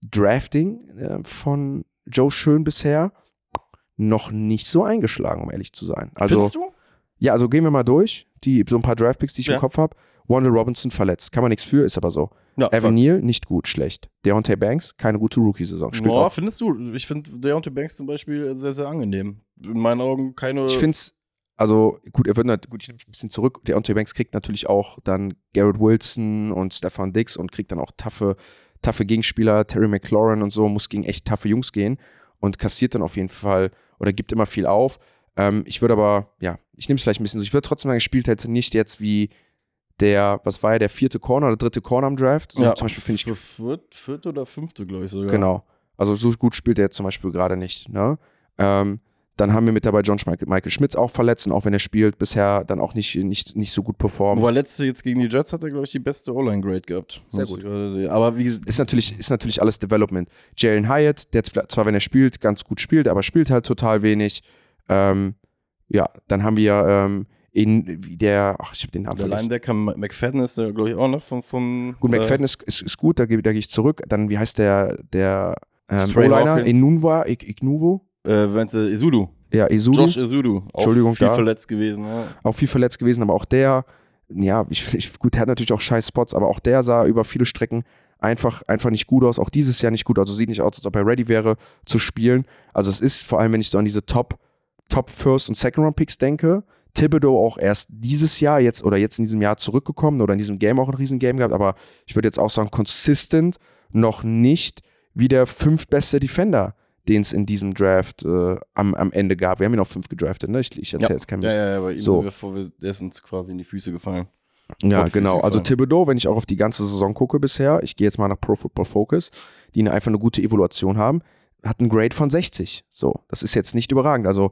Drafting äh, von Joe Schön bisher noch nicht so eingeschlagen, um ehrlich zu sein. Also, Findest du? Ja, also gehen wir mal durch. Die, so ein paar Draftpicks, die ich Ja. im Kopf habe. Wandel Robinson verletzt. Kann man nichts für, ist aber so. Ja, Evan Neal, nicht gut, schlecht. Deontay Banks, keine gute Rookie-Saison. Boah, findest du? Ich finde Deontay Banks zum Beispiel sehr, sehr angenehm. In meinen Augen keine. Ich finde es, also gut, er wird nat- gut, ich nehme mich ein bisschen zurück. Deontay Banks kriegt natürlich auch dann Garrett Wilson und Stefan Dix und kriegt dann auch taffe, taffe Gegenspieler, Terry McLaurin und so, muss gegen echt taffe Jungs gehen und kassiert dann auf jeden Fall oder gibt immer viel auf. Ähm, ich würde aber, ja, ich nehme es vielleicht ein bisschen so. Ich würde trotzdem sagen, gespielt hätte nicht jetzt wie der, was war ja, der vierte Corner oder dritte Corner im Draft. So, zum Beispiel finde ich Für viert, vierte oder fünfte, glaube ich sogar. Genau. Also so gut spielt er jetzt zum Beispiel gerade nicht. Ne? Ähm, dann haben wir mit dabei John Michael, Michael Schmitz auch verletzt und auch wenn er spielt, bisher dann auch nicht, nicht, nicht so gut performt. Wobei letzte jetzt gegen die Jets hat er, glaube ich, die beste O-Line-Grade gehabt. Sehr gut. sehen. Aber wie gesagt, Ist natürlich, ist natürlich alles Development. Jalen Hyatt, der zwar, wenn er spielt, ganz gut spielt, aber spielt halt total wenig. Ähm, ja, dann haben wir ähm, in, der, ach, ich habe den Namen der vergessen. Linebacker McFadden ist, glaube ich, auch noch vom. vom Gut, äh, McFadden ist, ist, ist gut, da gehe da geh ich zurück. Dann, wie heißt der, der ähm, O-Liner? Inunwa, Ignuvo? Äh, Vance Isudu. Ja, Isudu. Josh Isudu. Auch Entschuldigung, viel da. verletzt gewesen. Ja. auch viel verletzt gewesen, aber auch der, ja, ich, ich, gut, der hat natürlich auch scheiß Spots, aber auch der sah über viele Strecken einfach, einfach nicht gut aus. Auch dieses Jahr nicht gut. Also sieht nicht aus, als ob er ready wäre zu spielen. Also es ist vor allem, wenn ich so an diese Top, Top First und Second Round Picks denke, Thibodeau auch erst dieses Jahr jetzt oder jetzt in diesem Jahr zurückgekommen oder in diesem Game auch ein riesen Game gehabt, aber ich würde jetzt auch sagen, consistent noch nicht wie der fünftbeste Defender, den es in diesem Draft äh, am, am Ende gab. Wir haben ihn auf fünf gedraftet, ne? Ich, ich erzähle jetzt kein Ja, Mist. ja, ja, ihm So. sind wir der ist uns quasi in die Füße gefallen. Ja, genau. Also. Thibodeau, wenn ich auch auf die ganze Saison gucke bisher, ich gehe jetzt mal nach Pro Football Focus, die eine- einfach eine gute Evaluation haben, hat einen Grade von 60. So, das ist jetzt nicht überragend. Also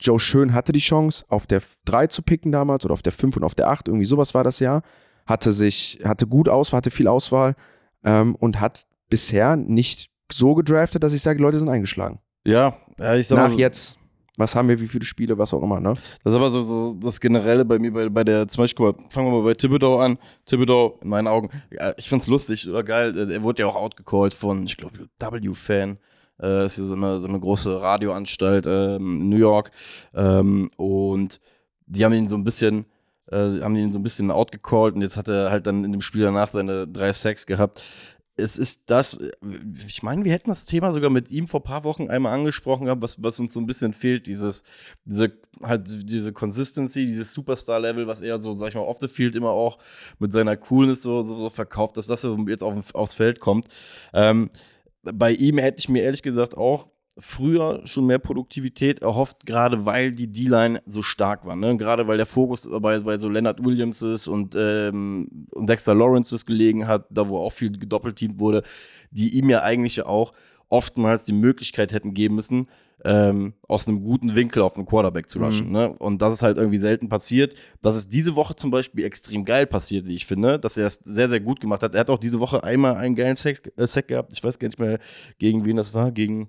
Joe Schön hatte die Chance, auf der 3 zu picken damals oder auf der 5 und auf der 8, irgendwie sowas war das ja. Hatte sich, hatte gut Auswahl, hatte viel Auswahl ähm, und hat bisher nicht so gedraftet, dass ich sage, Leute sind eingeschlagen. Ja, ja ich sag mal Nach so, jetzt, was haben wir, wie viele Spiele, was auch immer, ne? Das ist aber so, so das Generelle bei mir, bei, bei der, zum Beispiel, mal, fangen wir mal bei Thibodeau an. Thibodeau, in meinen Augen, ich find's lustig oder geil, er wurde ja auch outgecallt von, ich glaube, W-Fan. Äh, ist so eine, so eine große Radioanstalt ähm, in New York. Ähm, und die haben ihn so ein bisschen, äh, haben ihn so ein bisschen outgecallt und jetzt hat er halt dann in dem Spiel danach seine drei Sacks gehabt. Es ist das, äh, ich meine, wir hätten das Thema sogar mit ihm vor ein paar Wochen einmal angesprochen gehabt, was, was uns so ein bisschen fehlt, dieses, diese, halt diese Consistency, dieses Superstar-Level, was er so, sag ich mal, off the field immer auch mit seiner Coolness so, so, so verkauft, dass das jetzt auf, aufs Feld kommt. Ähm, bei ihm hätte ich mir ehrlich gesagt auch früher schon mehr Produktivität erhofft, gerade weil die D-Line so stark war. Ne? Gerade weil der Fokus bei, bei so Leonard Williams ist und, ähm, und Dexter Lawrence es gelegen hat, da wo auch viel gedoppelteamt wurde, die ihm ja eigentlich auch oftmals die Möglichkeit hätten geben müssen, ähm, aus einem guten Winkel auf einen Quarterback zu rushen. Mhm. Ne? Und das ist halt irgendwie selten passiert. Das ist diese Woche zum Beispiel extrem geil passiert, wie ich finde, dass er es sehr, sehr gut gemacht hat. Er hat auch diese Woche einmal einen geilen Sack, äh, Sack gehabt. Ich weiß gar nicht mehr, gegen wen das war. Gegen,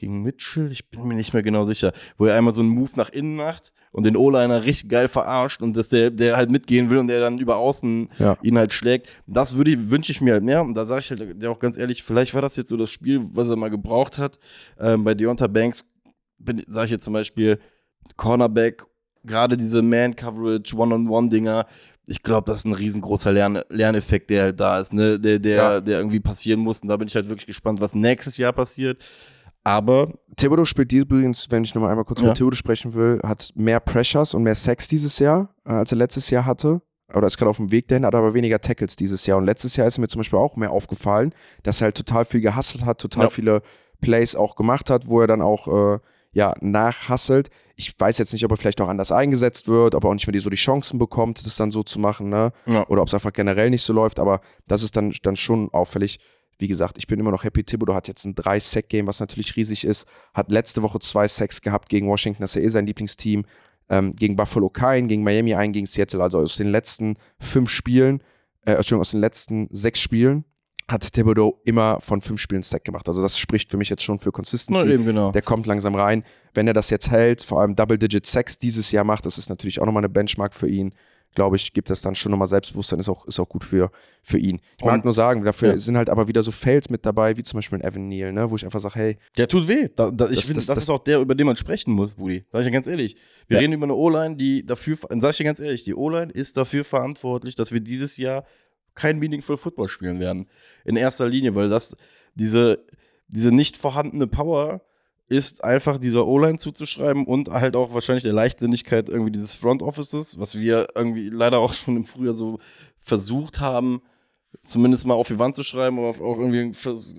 gegen Mitchell? Ich bin mir nicht mehr genau sicher. Wo er einmal so einen Move nach innen macht und den O-Liner richtig geil verarscht und dass der, der halt mitgehen will und der dann über außen Ja. ihn halt schlägt. Das würde wünsche ich mir halt mehr. Und da sage ich halt auch ganz ehrlich, vielleicht war das jetzt so das Spiel, was er mal gebraucht hat. Ähm, bei Deonta Banks sage ich jetzt zum Beispiel Cornerback, gerade diese Man-Coverage, One-on-One-Dinger. Ich glaube, das ist ein riesengroßer Lern Lerneffekt, der halt da ist, ne? der, der, Ja. der irgendwie passieren muss. Und da bin ich halt wirklich gespannt, was nächstes Jahr passiert. Aber Thibodeau spielt übrigens, wenn ich nochmal einmal kurz Ja. über Thibodeau sprechen will, hat mehr Pressures und mehr Sex dieses Jahr, äh, als er letztes Jahr hatte. Oder ist gerade auf dem Weg dahin, hat aber weniger Tackles dieses Jahr. Und letztes Jahr ist mir zum Beispiel auch mehr aufgefallen, dass er halt total viel gehustelt hat, total Ja. viele Plays auch gemacht hat, wo er dann auch äh, ja, nachhasselt. Ich weiß jetzt nicht, ob er vielleicht auch anders eingesetzt wird, ob er auch nicht mehr die, so die Chancen bekommt, das dann so zu machen, ne? Ja. Oder ob es einfach generell nicht so läuft, aber das ist dann, dann schon auffällig. Wie gesagt, ich bin immer noch happy. Thibodeau hat jetzt ein 3-Sack-Game, was natürlich riesig ist. Hat letzte Woche zwei Sacks gehabt gegen Washington, das ist ja eh sein Lieblingsteam. Ähm, gegen Buffalo kein, gegen Miami ein, gegen Seattle. Also aus den letzten fünf Spielen, äh, Entschuldigung, aus den letzten sechs Spielen hat Thibodeau immer von fünf Spielen Sack gemacht. Also das spricht für mich jetzt schon für na, Consistency. eben genau. Der kommt langsam rein. Wenn er das jetzt hält, vor allem Double-Digit Sacks dieses Jahr macht, das ist natürlich auch nochmal eine Benchmark für ihn. Glaube ich, gibt das dann schon nochmal Selbstbewusstsein, ist auch, ist auch gut für, für ihn. Ich mag Und- nur sagen, dafür ja. sind halt aber wieder so Fails mit dabei, wie zum Beispiel ein Evan Neal, ne, wo ich einfach sage, hey, Der tut weh. Da, da, ich Das- finde, das- das, ist auch der, über den man sprechen muss, Budi. Sag ich dir ganz ehrlich. Wir Ja. reden über eine O-Line, die dafür, sag ich dir ganz ehrlich, die O-Line ist dafür verantwortlich, dass wir dieses Jahr kein Meaningful Football spielen werden. In erster Linie, weil das, diese, diese nicht vorhandene Power ist einfach dieser O-Line zuzuschreiben und halt auch wahrscheinlich der Leichtsinnigkeit irgendwie dieses Front Offices, was wir irgendwie leider auch schon im Frühjahr so versucht haben, zumindest mal auf die Wand zu schreiben, aber auch irgendwie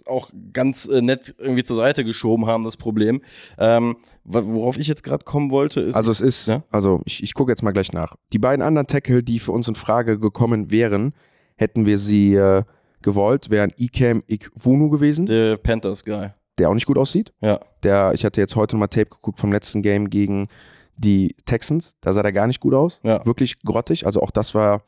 auch ganz äh, nett irgendwie zur Seite geschoben haben, das Problem. Ähm, worauf ich jetzt gerade kommen wollte, ist. Also es ist, ja? also ich, ich gucke jetzt mal gleich nach. Die beiden anderen Tackle, die für uns in Frage gekommen wären, hätten wir sie äh, gewollt, wären Ikem Ikwunu gewesen. Der Panthers Guy. Der auch nicht gut aussieht. Ja. Der, ich hatte jetzt heute nochmal Tape geguckt vom letzten Game gegen die Texans. Da sah der gar nicht gut aus. Ja. Wirklich grottig. Also auch das war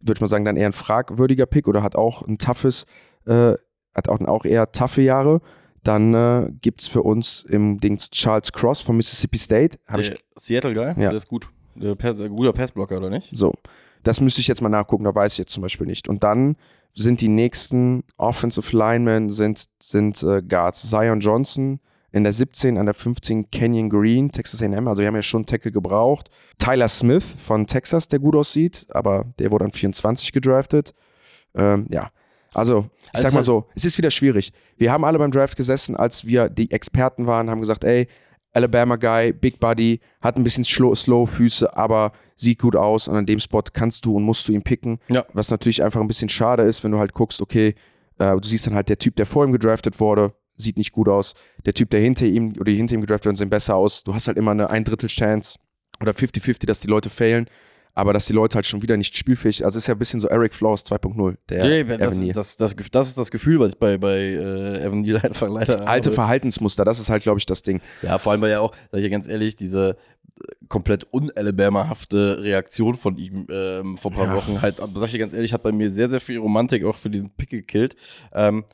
würde ich mal sagen, dann eher ein fragwürdiger Pick oder hat auch ein toughes, äh, hat auch, auch eher taffe Jahre. Dann äh, gibt es für uns im Dings Charles Cross von Mississippi State. Hab der ich, Seattle Guy? Ja. Der ist gut. Der Pass, guter Passblocker, oder nicht? So. Das müsste ich jetzt mal nachgucken, da weiß ich jetzt zum Beispiel nicht. Und dann sind die nächsten Offensive Linemen sind, sind äh, Guards Zion Johnson, in der 17, an der 15 Kenyon Green, Texas A&M, also wir haben ja schon Tackle gebraucht. Tyler Smith von Texas, der gut aussieht, aber der wurde an 24 gedraftet. Ähm, ja, also ich sag mal so, es ist wieder schwierig. Wir haben alle beim Draft gesessen, als wir die Experten waren, haben gesagt, ey, Alabama Guy, Big Buddy, hat ein bisschen slow, Füße, aber sieht gut aus und an dem Spot kannst du und musst du ihn picken. Ja. Was natürlich einfach ein bisschen schade ist, wenn du halt guckst, okay, äh, du siehst dann halt der Typ, der vor ihm gedraftet wurde, sieht nicht gut aus. Der Typ, der hinter ihm oder die hinter ihm gedraftet werden, sehen besser aus. Du hast halt immer eine ein Drittel Chance oder 50-50, dass die Leute failen. Aber dass die Leute halt schon wieder nicht spielfähig, also ist ja ein bisschen so Eric Flowers 2.0. Der ja, das, das, das, das, ist das Gefühl, was ich bei, bei äh, Evan Neal einfach leider Alte habe. Verhaltensmuster, das ist halt, glaube ich, das Ding. Ja, vor allem, weil ja auch, sag ich ja ganz ehrlich, diese äh, komplett unalabama-hafte Reaktion von ihm ähm, vor ein paar ja. Wochen halt, sag ich dir ganz ehrlich, hat bei mir sehr, sehr viel Romantik auch für diesen Pick gekillt. Ähm,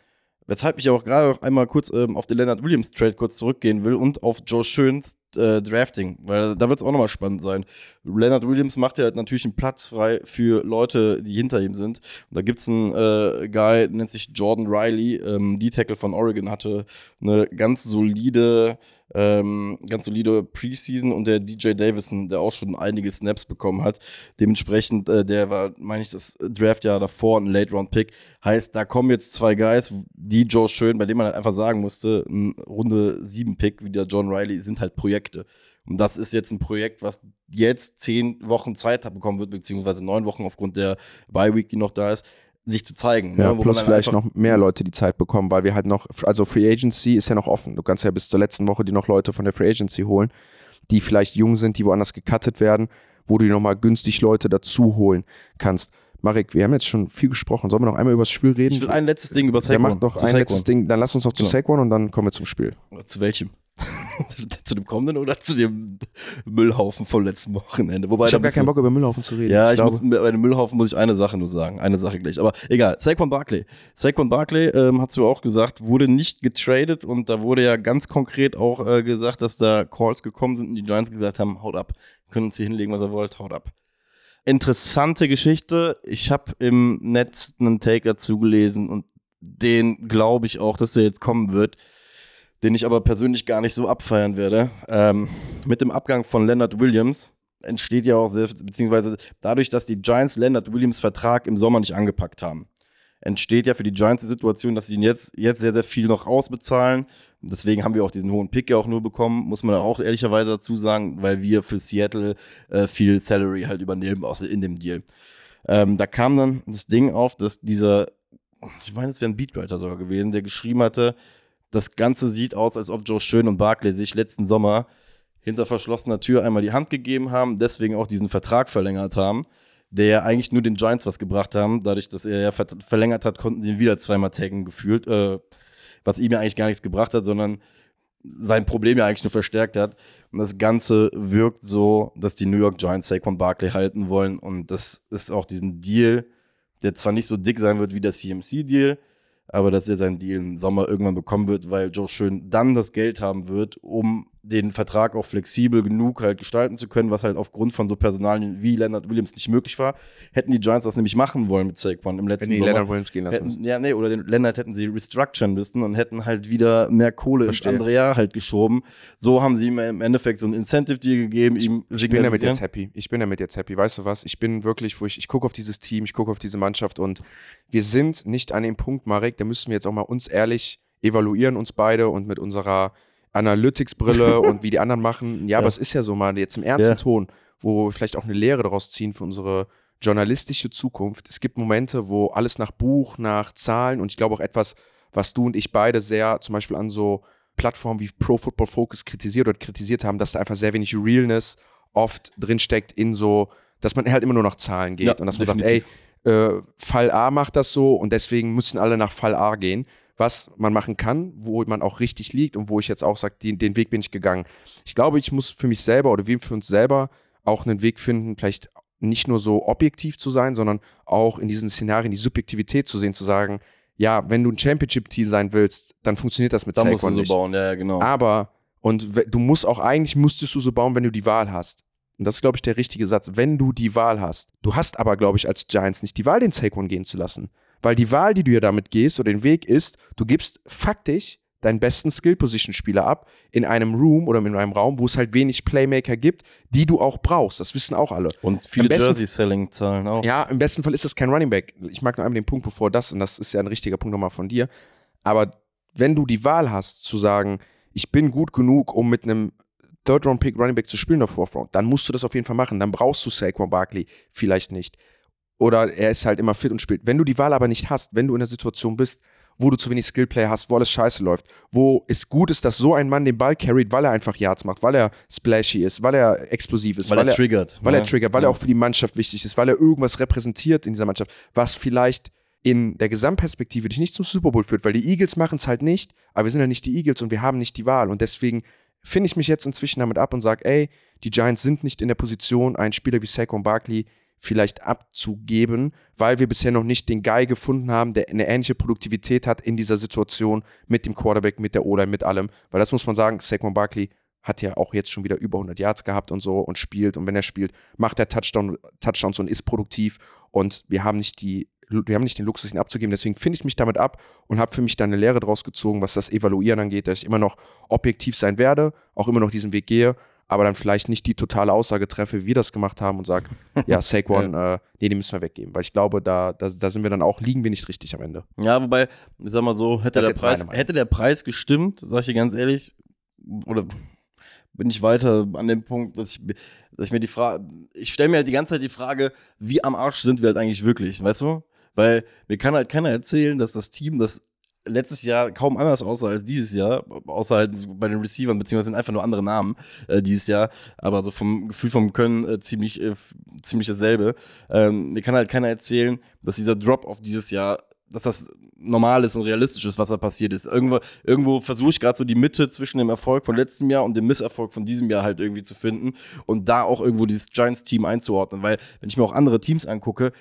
Weshalb ich auch gerade noch einmal kurz ähm, auf den Leonard Williams Trade kurz zurückgehen will und auf Joe Schöns äh, Drafting, weil da wird es auch nochmal spannend sein. Leonard Williams macht ja natürlich einen Platz frei für Leute, die hinter ihm sind. Und da gibt es einen äh, Guy, nennt sich Jordan Riley, ähm, die Tackle von Oregon, hatte eine ganz solide ähm, ganz solide Preseason und der DJ Davison, der auch schon einige Snaps bekommen hat. Dementsprechend, äh, der war, meine ich, das Draftjahr davor ein Late-Round-Pick. Heißt, da kommen jetzt zwei Guys, die Joe Schön, bei denen man halt einfach sagen musste, ein Runde 7-Pick wie der John Riley, sind halt Projekte. Und das ist jetzt ein Projekt, was jetzt zehn Wochen Zeit bekommen wird, beziehungsweise neun Wochen aufgrund der Bye-Week, die noch da ist sich zu zeigen. Ja, ne? plus vielleicht noch mehr Leute die Zeit bekommen, weil wir halt noch, also Free Agency ist ja noch offen. Du kannst ja bis zur letzten Woche die noch Leute von der Free Agency holen, die vielleicht jung sind, die woanders gecuttet werden, wo du nochmal günstig Leute dazu holen kannst. Marek, wir haben jetzt schon viel gesprochen. Sollen wir noch einmal über das Spiel reden? Ich will ein letztes Ding über Saquon. Der macht noch ein Saquon. letztes Ding. Dann lass uns noch zu genau. Saquon und dann kommen wir zum Spiel. Zu welchem? zu dem kommenden oder zu dem Müllhaufen vom letzten Wochenende? Wobei, ich habe gar keinen Bock über Müllhaufen zu reden. Ja, ich, ich muss, bei dem Müllhaufen muss ich eine Sache nur sagen. Eine Sache gleich. Aber egal. Saquon Barkley. Saquon Barkley, ähm, hast du auch gesagt, wurde nicht getradet und da wurde ja ganz konkret auch äh, gesagt, dass da Calls gekommen sind und die Giants gesagt haben, haut ab. Können uns hier hinlegen, was ihr wollt, haut ab. Interessante Geschichte. Ich habe im Netz einen Take dazu gelesen und den glaube ich auch, dass er jetzt kommen wird den ich aber persönlich gar nicht so abfeiern werde. Ähm, mit dem Abgang von Leonard Williams entsteht ja auch sehr, beziehungsweise dadurch, dass die Giants Leonard Williams Vertrag im Sommer nicht angepackt haben, entsteht ja für die Giants die Situation, dass sie ihn jetzt, jetzt sehr, sehr viel noch ausbezahlen. Deswegen haben wir auch diesen hohen Pick ja auch nur bekommen, muss man auch ehrlicherweise dazu sagen, weil wir für Seattle äh, viel Salary halt übernehmen aus, in dem Deal. Ähm, da kam dann das Ding auf, dass dieser, ich meine, es wäre ein Beatwriter sogar gewesen, der geschrieben hatte, das Ganze sieht aus, als ob Joe Schön und Barkley sich letzten Sommer hinter verschlossener Tür einmal die Hand gegeben haben, deswegen auch diesen Vertrag verlängert haben, der ja eigentlich nur den Giants was gebracht haben. Dadurch, dass er ja verlängert hat, konnten sie ihn wieder zweimal taggen gefühlt, äh, was ihm ja eigentlich gar nichts gebracht hat, sondern sein Problem ja eigentlich nur verstärkt hat. Und das Ganze wirkt so, dass die New York Giants Saquon Barkley halten wollen. Und das ist auch diesen Deal, der zwar nicht so dick sein wird wie der CMC-Deal, aber dass er seinen Deal im Sommer irgendwann bekommen wird, weil Joe Schön dann das Geld haben wird, um den Vertrag auch flexibel genug halt gestalten zu können, was halt aufgrund von so Personalien wie Leonard Williams nicht möglich war. Hätten die Giants das nämlich machen wollen mit Saquon im letzten Wenn die Sommer. Leonard Williams gehen lassen hätten, Ja, nee, oder den Leonard hätten sie restructuren müssen und hätten halt wieder mehr Kohle Verstehe. ins andere Jahr halt geschoben. So haben sie ihm im Endeffekt so ein Incentive-Deal gegeben, ich, ihm Ich bin damit jetzt happy. Ich bin damit jetzt happy. Weißt du was? Ich bin wirklich, wo ich, ich gucke auf dieses Team, ich gucke auf diese Mannschaft und wir sind nicht an dem Punkt, Marek, da müssen wir jetzt auch mal uns ehrlich evaluieren, uns beide und mit unserer Analytics-Brille und wie die anderen machen. Ja, aber Ja. es ist ja so mal jetzt im ernsten Ja. Ton, wo wir vielleicht auch eine Lehre daraus ziehen für unsere journalistische Zukunft. Es gibt Momente, wo alles nach Buch, nach Zahlen und ich glaube auch etwas, was du und ich beide sehr zum Beispiel an so Plattformen wie Pro Football Focus kritisiert oder kritisiert haben, dass da einfach sehr wenig Realness oft drinsteckt in so, dass man halt immer nur nach Zahlen geht Ja, und dass man definitiv. sagt, ey, äh, Fall A macht das so und deswegen müssen alle nach Fall A gehen. Was man machen kann, wo man auch richtig liegt und wo ich jetzt auch sage, den, den Weg bin ich gegangen. Ich glaube, ich muss für mich selber oder wir für uns selber auch einen Weg finden, vielleicht nicht nur so objektiv zu sein, sondern auch in diesen Szenarien die Subjektivität zu sehen, zu sagen, ja, wenn du ein Championship-Team sein willst, dann funktioniert das mit Da musst du Saquon so nicht. bauen, ja, genau. Aber, und du musst auch eigentlich, müsstest du so bauen, wenn du die Wahl hast. Und das ist, glaube ich, der richtige Satz. Wenn du die Wahl hast. Du hast aber, glaube ich, als Giants nicht die Wahl, den Saquon gehen zu lassen. Weil die Wahl, die du ja damit gehst oder den Weg ist, du gibst faktisch deinen besten Skill-Position-Spieler ab in einem Room oder in einem Raum, wo es halt wenig Playmaker gibt, die du auch brauchst. Das wissen auch alle. Und viele Jersey-Selling-Zahlen auch. Ja, im besten Fall ist das kein Running Back. Ich mag nur einmal den Punkt bevor das, und das ist ja ein richtiger Punkt nochmal von dir. Aber wenn du die Wahl hast, zu sagen, ich bin gut genug, um mit einem Third-Round-Pick Running Back zu spielen oder Fourth Round, dann musst du das auf jeden Fall machen. Dann brauchst du Saquon Barkley vielleicht nicht. Oder er ist halt immer fit und spielt. Wenn du die Wahl aber nicht hast, wenn du in der Situation bist, wo du zu wenig Skillplay hast, wo alles scheiße läuft, wo es gut ist, dass so ein Mann den Ball carried, weil er einfach Yards macht, weil er splashy ist, weil er explosiv ist, weil, er triggert. weil ne? er triggert, weil ja. er auch für die Mannschaft wichtig ist, weil er irgendwas repräsentiert in dieser Mannschaft, was vielleicht in der Gesamtperspektive dich nicht zum Super Bowl führt, weil die Eagles machen es halt nicht, aber wir sind ja nicht die Eagles und wir haben nicht die Wahl und deswegen finde ich mich jetzt inzwischen damit ab und sage, ey, die Giants sind nicht in der Position, einen Spieler wie Saquon Barkley vielleicht abzugeben, weil wir bisher noch nicht den Guy gefunden haben, der eine ähnliche Produktivität hat in dieser Situation mit dem Quarterback, mit der O-Line, mit allem. Weil das muss man sagen, Saquon Barkley hat ja auch jetzt schon wieder über 100 Yards gehabt und so und spielt. Und wenn er spielt, macht er Touchdown, Touchdowns und ist produktiv. Und wir haben nicht die wir haben nicht den Luxus, ihn abzugeben. Deswegen finde ich mich damit ab und habe für mich da eine Lehre draus gezogen, was das Evaluieren angeht, dass ich immer noch objektiv sein werde, auch immer noch diesen Weg gehe, aber dann vielleicht nicht die totale Aussage treffe, wie wir das gemacht haben und sage, ja, Saquon, äh, nee, den müssen wir weggeben. Weil ich glaube, da, da, da sind wir dann auch, liegen wir nicht richtig am Ende. Ja, wobei, ich sag mal so, hätte, Das der Preis, hätte der Preis gestimmt, sag ich dir ganz ehrlich, oder bin ich weiter an dem Punkt, dass ich, dass ich mir die Frage, ich stelle mir halt die ganze Zeit die Frage, wie am Arsch sind wir halt eigentlich wirklich, weißt du? Weil mir kann halt keiner erzählen, dass das Team, das letztes Jahr kaum anders aussah als dieses Jahr, außer halt bei den Receivern, beziehungsweise sind einfach nur andere Namen äh, dieses Jahr, aber so vom Gefühl vom Können äh, ziemlich, äh, ziemlich dasselbe. Ähm, mir kann halt keiner erzählen, dass dieser Drop auf dieses Jahr, dass das normal ist und realistisch ist, was da passiert ist. Irgendwo, irgendwo versuche ich gerade so die Mitte zwischen dem Erfolg von letztem Jahr und dem Misserfolg von diesem Jahr halt irgendwie zu finden und da auch irgendwo dieses Giants-Team einzuordnen, weil wenn ich mir auch andere Teams angucke,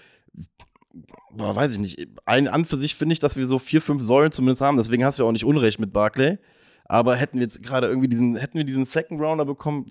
boah, weiß ich nicht. Ein an für sich finde ich, dass wir so vier, fünf Säulen zumindest haben. Deswegen hast du ja auch nicht Unrecht mit Barclay. Aber hätten wir jetzt gerade irgendwie diesen, hätten wir diesen Second Rounder bekommen,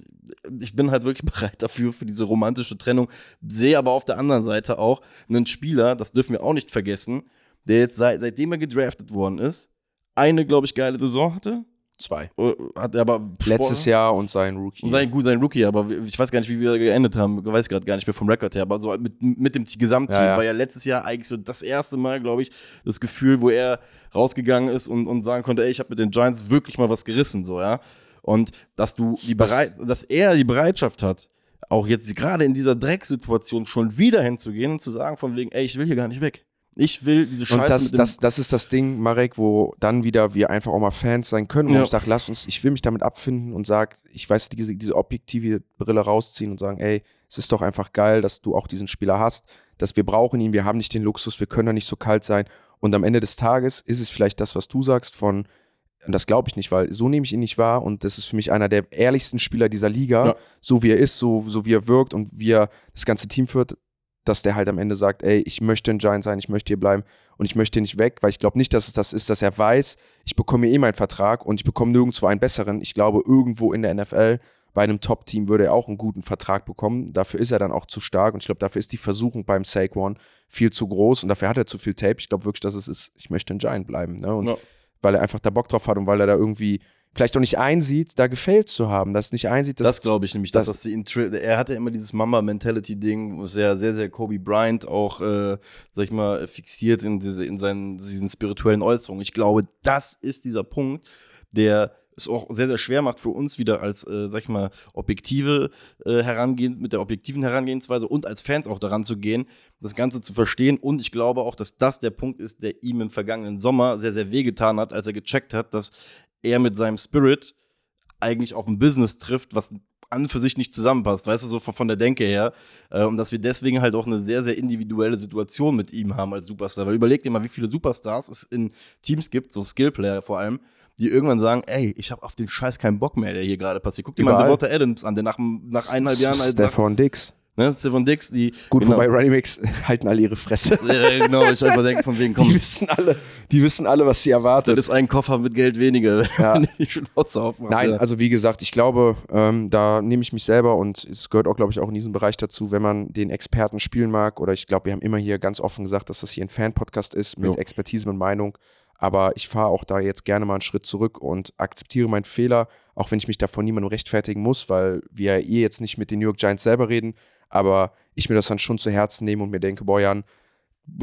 ich bin halt wirklich bereit dafür, für diese romantische Trennung. Sehe aber auf der anderen Seite auch einen Spieler, das dürfen wir auch nicht vergessen, der jetzt seit, seitdem er gedraftet worden ist, eine, glaube ich, geile Saison hatte. Zwei. Äh, Hat er aber Letztes Jahr und sein Rookie. und sein, gut, sein Rookie, aber ich weiß gar nicht, wie wir geendet haben. Weiß gerade gar nicht mehr vom Rekord her. Aber so mit, mit dem Gesamtteam Ja, ja. war ja letztes Jahr eigentlich so das erste Mal, glaube ich, das Gefühl, wo er rausgegangen ist und, und sagen konnte, ey, ich habe mit den Giants wirklich mal was gerissen, so, ja. Und dass du die Was- Bereit dass er die Bereitschaft hat, auch jetzt gerade in dieser Drecksituation schon wieder hinzugehen und zu sagen, von wegen, ey, ich will hier gar nicht weg. Ich will diese Scheiße Und das, das, das ist das Ding, Marek, wo dann wieder wir einfach auch mal Fans sein können. Wo Ja. ich sage, lass uns, ich will mich damit abfinden und sag, ich weiß, diese, diese objektive Brille rausziehen und sagen, ey, es ist doch einfach geil, dass du auch diesen Spieler hast, dass wir brauchen ihn, wir haben nicht den Luxus, wir können da nicht so kalt sein. Und am Ende des Tages ist es vielleicht das, was du sagst, von, und das glaube ich nicht, weil so nehme ich ihn nicht wahr und das ist für mich einer der ehrlichsten Spieler dieser Liga, Ja. so wie er ist, so, so wie er wirkt und wie er das ganze Team führt, dass der halt am Ende sagt, ey, ich möchte ein Giant sein, ich möchte hier bleiben und ich möchte nicht weg, weil ich glaube nicht, dass es das ist, dass er weiß, ich bekomme eh meinen Vertrag und ich bekomme nirgendwo einen besseren. Ich glaube, irgendwo in der NFL bei einem Top-Team würde er auch einen guten Vertrag bekommen. Dafür ist er dann auch zu stark und ich glaube, dafür ist die Versuchung beim Saquon viel zu groß und dafür hat er zu viel Tape. Ich glaube wirklich, dass es ist, ich möchte ein Giant bleiben. Ne? Und Ja. weil er einfach da Bock drauf hat und weil er da irgendwie vielleicht auch nicht einsieht, da gefällt zu haben, dass nicht einsieht, dass Das, glaube ich nämlich, dass das- das, die er hatte immer dieses Mamba-Mentality-Ding, wo sehr, sehr, sehr Kobe Bryant auch, äh, sag ich mal, fixiert in, diese, in seinen diesen spirituellen Äußerungen. Ich glaube, das ist dieser Punkt, der es auch sehr, sehr schwer macht für uns wieder als, äh, sag ich mal, objektive äh, Herangehens, mit der objektiven Herangehensweise und als Fans auch daran zu gehen, das Ganze zu verstehen. Und ich glaube auch, dass das der Punkt ist, der ihm im vergangenen Sommer sehr, sehr wehgetan hat, als er gecheckt hat, dass er mit seinem Spirit eigentlich auf ein Business trifft, was an für sich nicht zusammenpasst, weißt du, so von, der Denke her. Äh, und dass wir deswegen halt auch eine sehr, sehr individuelle Situation mit ihm haben als Superstar. Weil überleg dir mal, wie viele Superstars es in Teams gibt, so Skillplayer vor allem, die irgendwann sagen, ey, ich habe auf den Scheiß keinen Bock mehr, der hier gerade passiert. Guck dir mal Überall. Devonta Adams an, der nach, nach eineinhalb Jahren als Stefan Dix. Ne, Stefan Dix, die Gut, genau, wobei Running Backs halten alle ihre Fresse. äh, genau, ich einfach denke von wegen, Die komm, wissen alle, die wissen alle, was sie erwartet. das ist ein Koffer mit Geld weniger, Ja. wenn die Schnauze aufmachst. Nein, ja. also wie gesagt, ich glaube, ähm, da nehme ich mich selber und es gehört auch, glaube ich, auch in diesem Bereich dazu, wenn man den Experten spielen mag. Oder ich glaube, wir haben immer hier ganz offen gesagt, dass das hier ein Fan-Podcast ist mit Jo. Expertise und Meinung. Aber ich fahre auch da jetzt gerne mal einen Schritt zurück und akzeptiere meinen Fehler, auch wenn ich mich davon niemandem rechtfertigen muss, weil wir eh jetzt nicht mit den New York Giants selber reden, aber ich mir das dann schon zu Herzen nehme und mir denke, boah, Jan,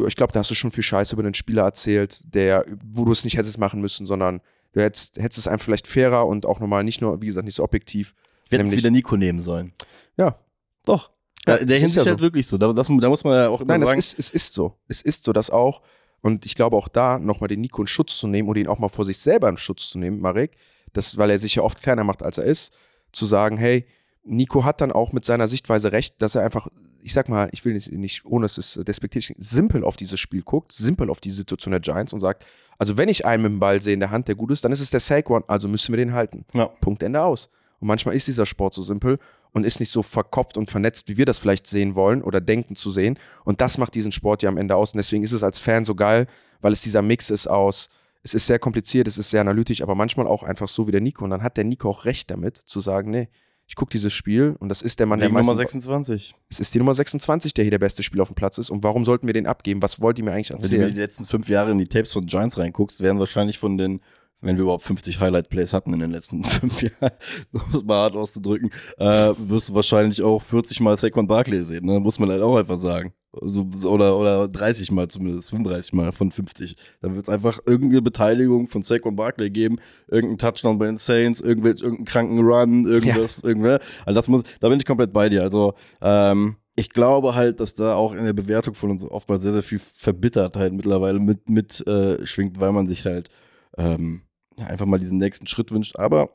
ich glaube, da hast du schon viel Scheiße über den Spieler erzählt, der, wo du es nicht hättest machen müssen, sondern du hättest, hättest es einfach vielleicht fairer und auch nochmal nicht nur, wie gesagt, nicht so objektiv. wir hätten es wieder Nico nehmen sollen. Ja. Doch. Ja, der es ist Hinsicht ja halt so. wirklich so. Da, das, da muss man ja auch immer Nein, sagen. ist, es ist so. Es ist so, das auch. Und ich glaube auch da nochmal den Nico in Schutz zu nehmen oder ihn auch mal vor sich selber in Schutz zu nehmen, Marek, das, weil er sich ja oft kleiner macht, als er ist, zu sagen, hey, Nico hat dann auch mit seiner Sichtweise recht, dass er einfach, ich sag mal, ich will nicht, nicht ohne es ist despektierlich, simpel auf dieses Spiel guckt, simpel auf die Situation der Giants und sagt, also wenn ich einen mit dem Ball sehe in der Hand, der gut ist, dann ist es der Saquon, also müssen wir den halten. ja. Punkt Ende aus. Und manchmal ist dieser Sport so simpel und ist nicht so verkopft und vernetzt, wie wir das vielleicht sehen wollen oder denken zu sehen. Und das macht diesen Sport ja am Ende aus. Und deswegen ist es als Fan so geil, weil es dieser Mix ist aus, es ist sehr kompliziert, es ist sehr analytisch, aber manchmal auch einfach so wie der Nico. Und dann hat der Nico auch recht damit, zu sagen, nee, ich gucke dieses Spiel und das ist der Mann, der Wegen Nummer meisten, 26. es ist die Nummer 26, der hier der beste Spieler auf dem Platz ist. Und warum sollten wir den abgeben? Was wollt ihr mir eigentlich Wenn du erzählen? die letzten fünf Jahre in die Tapes von Giants reinguckst, werden wahrscheinlich von den, wenn wir überhaupt 50 Highlight-Plays hatten in den letzten fünf Jahren, um es mal hart auszudrücken, äh, wirst du wahrscheinlich auch 40 Mal Saquon Barkley sehen, ne? muss man halt auch einfach sagen. Also, oder, oder 30 Mal zumindest, 35 Mal von 50. Dann wird es einfach irgendeine Beteiligung von Saquon Barkley geben, irgendein Touchdown bei den Saints, irgendeinen kranken Run, irgendwas, irgendwer. Also das muss, da bin ich komplett bei dir. Also, ähm, ich glaube halt, dass da auch in der Bewertung von uns oftmals sehr, sehr viel Verbittertheit mittlerweile mit, mit äh, schwingt, weil man sich halt ähm, ja, einfach mal diesen nächsten Schritt wünscht. Aber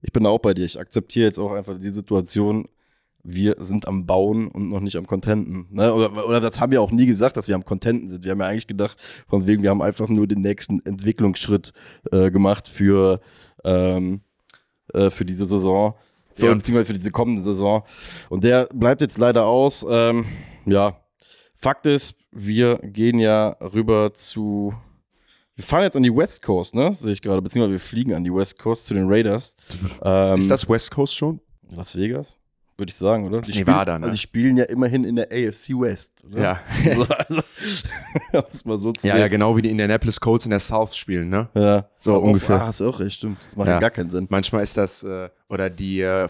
ich bin auch bei dir. Ich akzeptiere jetzt auch einfach die Situation. Wir sind am Bauen und noch nicht am Contenten. Ne? Oder, oder das haben wir auch nie gesagt, dass wir am Contenten sind. Wir haben ja eigentlich gedacht, von wegen, wir haben einfach nur den nächsten Entwicklungsschritt äh, gemacht für, ähm, äh, für diese Saison. Für, Ja, beziehungsweise für diese kommende Saison. Und der bleibt jetzt leider aus. Ähm, ja, Fakt ist, wir gehen ja rüber zu. Wir fahren jetzt an die West Coast, ne? Sehe ich gerade. Beziehungsweise wir fliegen an die West Coast zu den Raiders. Ähm, Ist das West Coast schon? Las Vegas? Würde ich sagen, oder? ist Die Nevada, spielen, ne? also die spielen ja immerhin in der AFC West, oder? Ja. So, also, um es mal so zu Ja, sehen. ja, genau wie die Indianapolis Colts in der South spielen, ne? Ja. So Auch- ungefähr. Ah, du auch recht, stimmt. Das macht Ja. gar keinen Sinn. Manchmal ist das, äh, oder die äh, äh,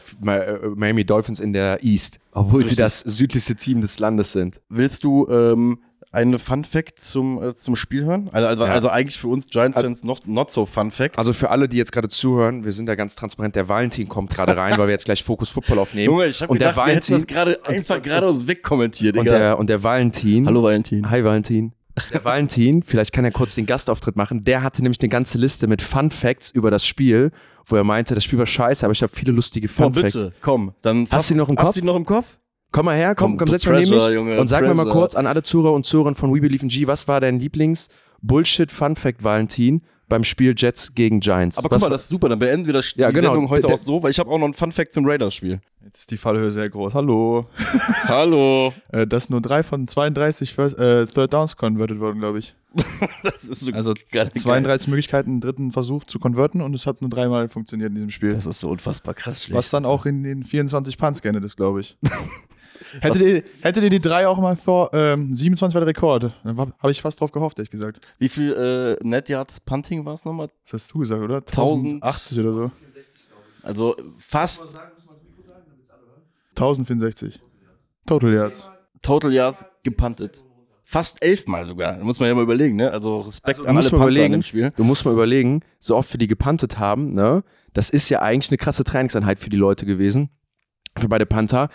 Miami Dolphins in der East, obwohl sie Richtig. das südlichste Team des Landes sind. Willst du ähm, eine Fun Fact zum, äh, zum Spiel hören? Also, also, Ja. also eigentlich für uns Giants-Fans not, not so Fun Fact. Also für alle, die jetzt gerade zuhören, wir sind da ganz transparent, der Valentin kommt gerade rein, weil wir jetzt gleich Fokus Football aufnehmen. Junge, ich habe und der gedacht, wir hätten das Valentin, gerade einfach geradeaus wegkommentiert. und der, und der Valentin, Hallo Valentin. hi Valentin. Der Valentin, vielleicht kann er kurz den Gastauftritt machen, der hatte nämlich eine ganze Liste mit Fun Facts über das Spiel, wo er meinte, das Spiel war scheiße, aber ich habe viele lustige Fun Facts. bitte, komm. Dann Hast du ihn noch im Hast Kopf? du ihn noch im Kopf? Komm mal her, komm, Komm, komm, setz dich mal neben mich Junge, und sag mir mal kurz an alle Zuhörer und Zuhörerinnen von We Believe in G, was war dein Lieblings-Bullshit-Fun-Fact, Valentin, beim Spiel Jets gegen Giants? Aber was guck mal, das ist super. Dann beenden wir das, Ja, die genau. Sendung heute auch so, weil ich habe auch noch einen Fun Fact zum Raiders-Spiel. Jetzt ist die Fallhöhe sehr groß. Hallo. Hallo. Äh, dass nur drei von 32 First, äh, Third Downs converted wurden, glaube ich. Das ist so Also geil. 32 Möglichkeiten, einen dritten Versuch zu konverten und es hat nur dreimal funktioniert in diesem Spiel. Das ist so unfassbar krass schlecht. Was dann auch in den 24 Punts geendet ist, glaube ich. hättet, ihr, hättet ihr die drei auch mal vor ähm, 27 war der Rekord? Dann habe ich fast drauf gehofft, ehrlich gesagt. Wie viel äh, Net Yards Punting war es nochmal? Das hast du gesagt, oder? 1000 1080 oder so. Also fast 1064. Total Yards. Total Yards gepuntet. fast elfmal sogar. Da muss man ja mal überlegen, ne? Also Respekt Also, an alle in überlegen, dem Spiel. Du musst mal überlegen, so oft wir die gepuntet haben, ne? Das ist ja eigentlich eine krasse Trainingseinheit für die Leute gewesen. Für beide Panther.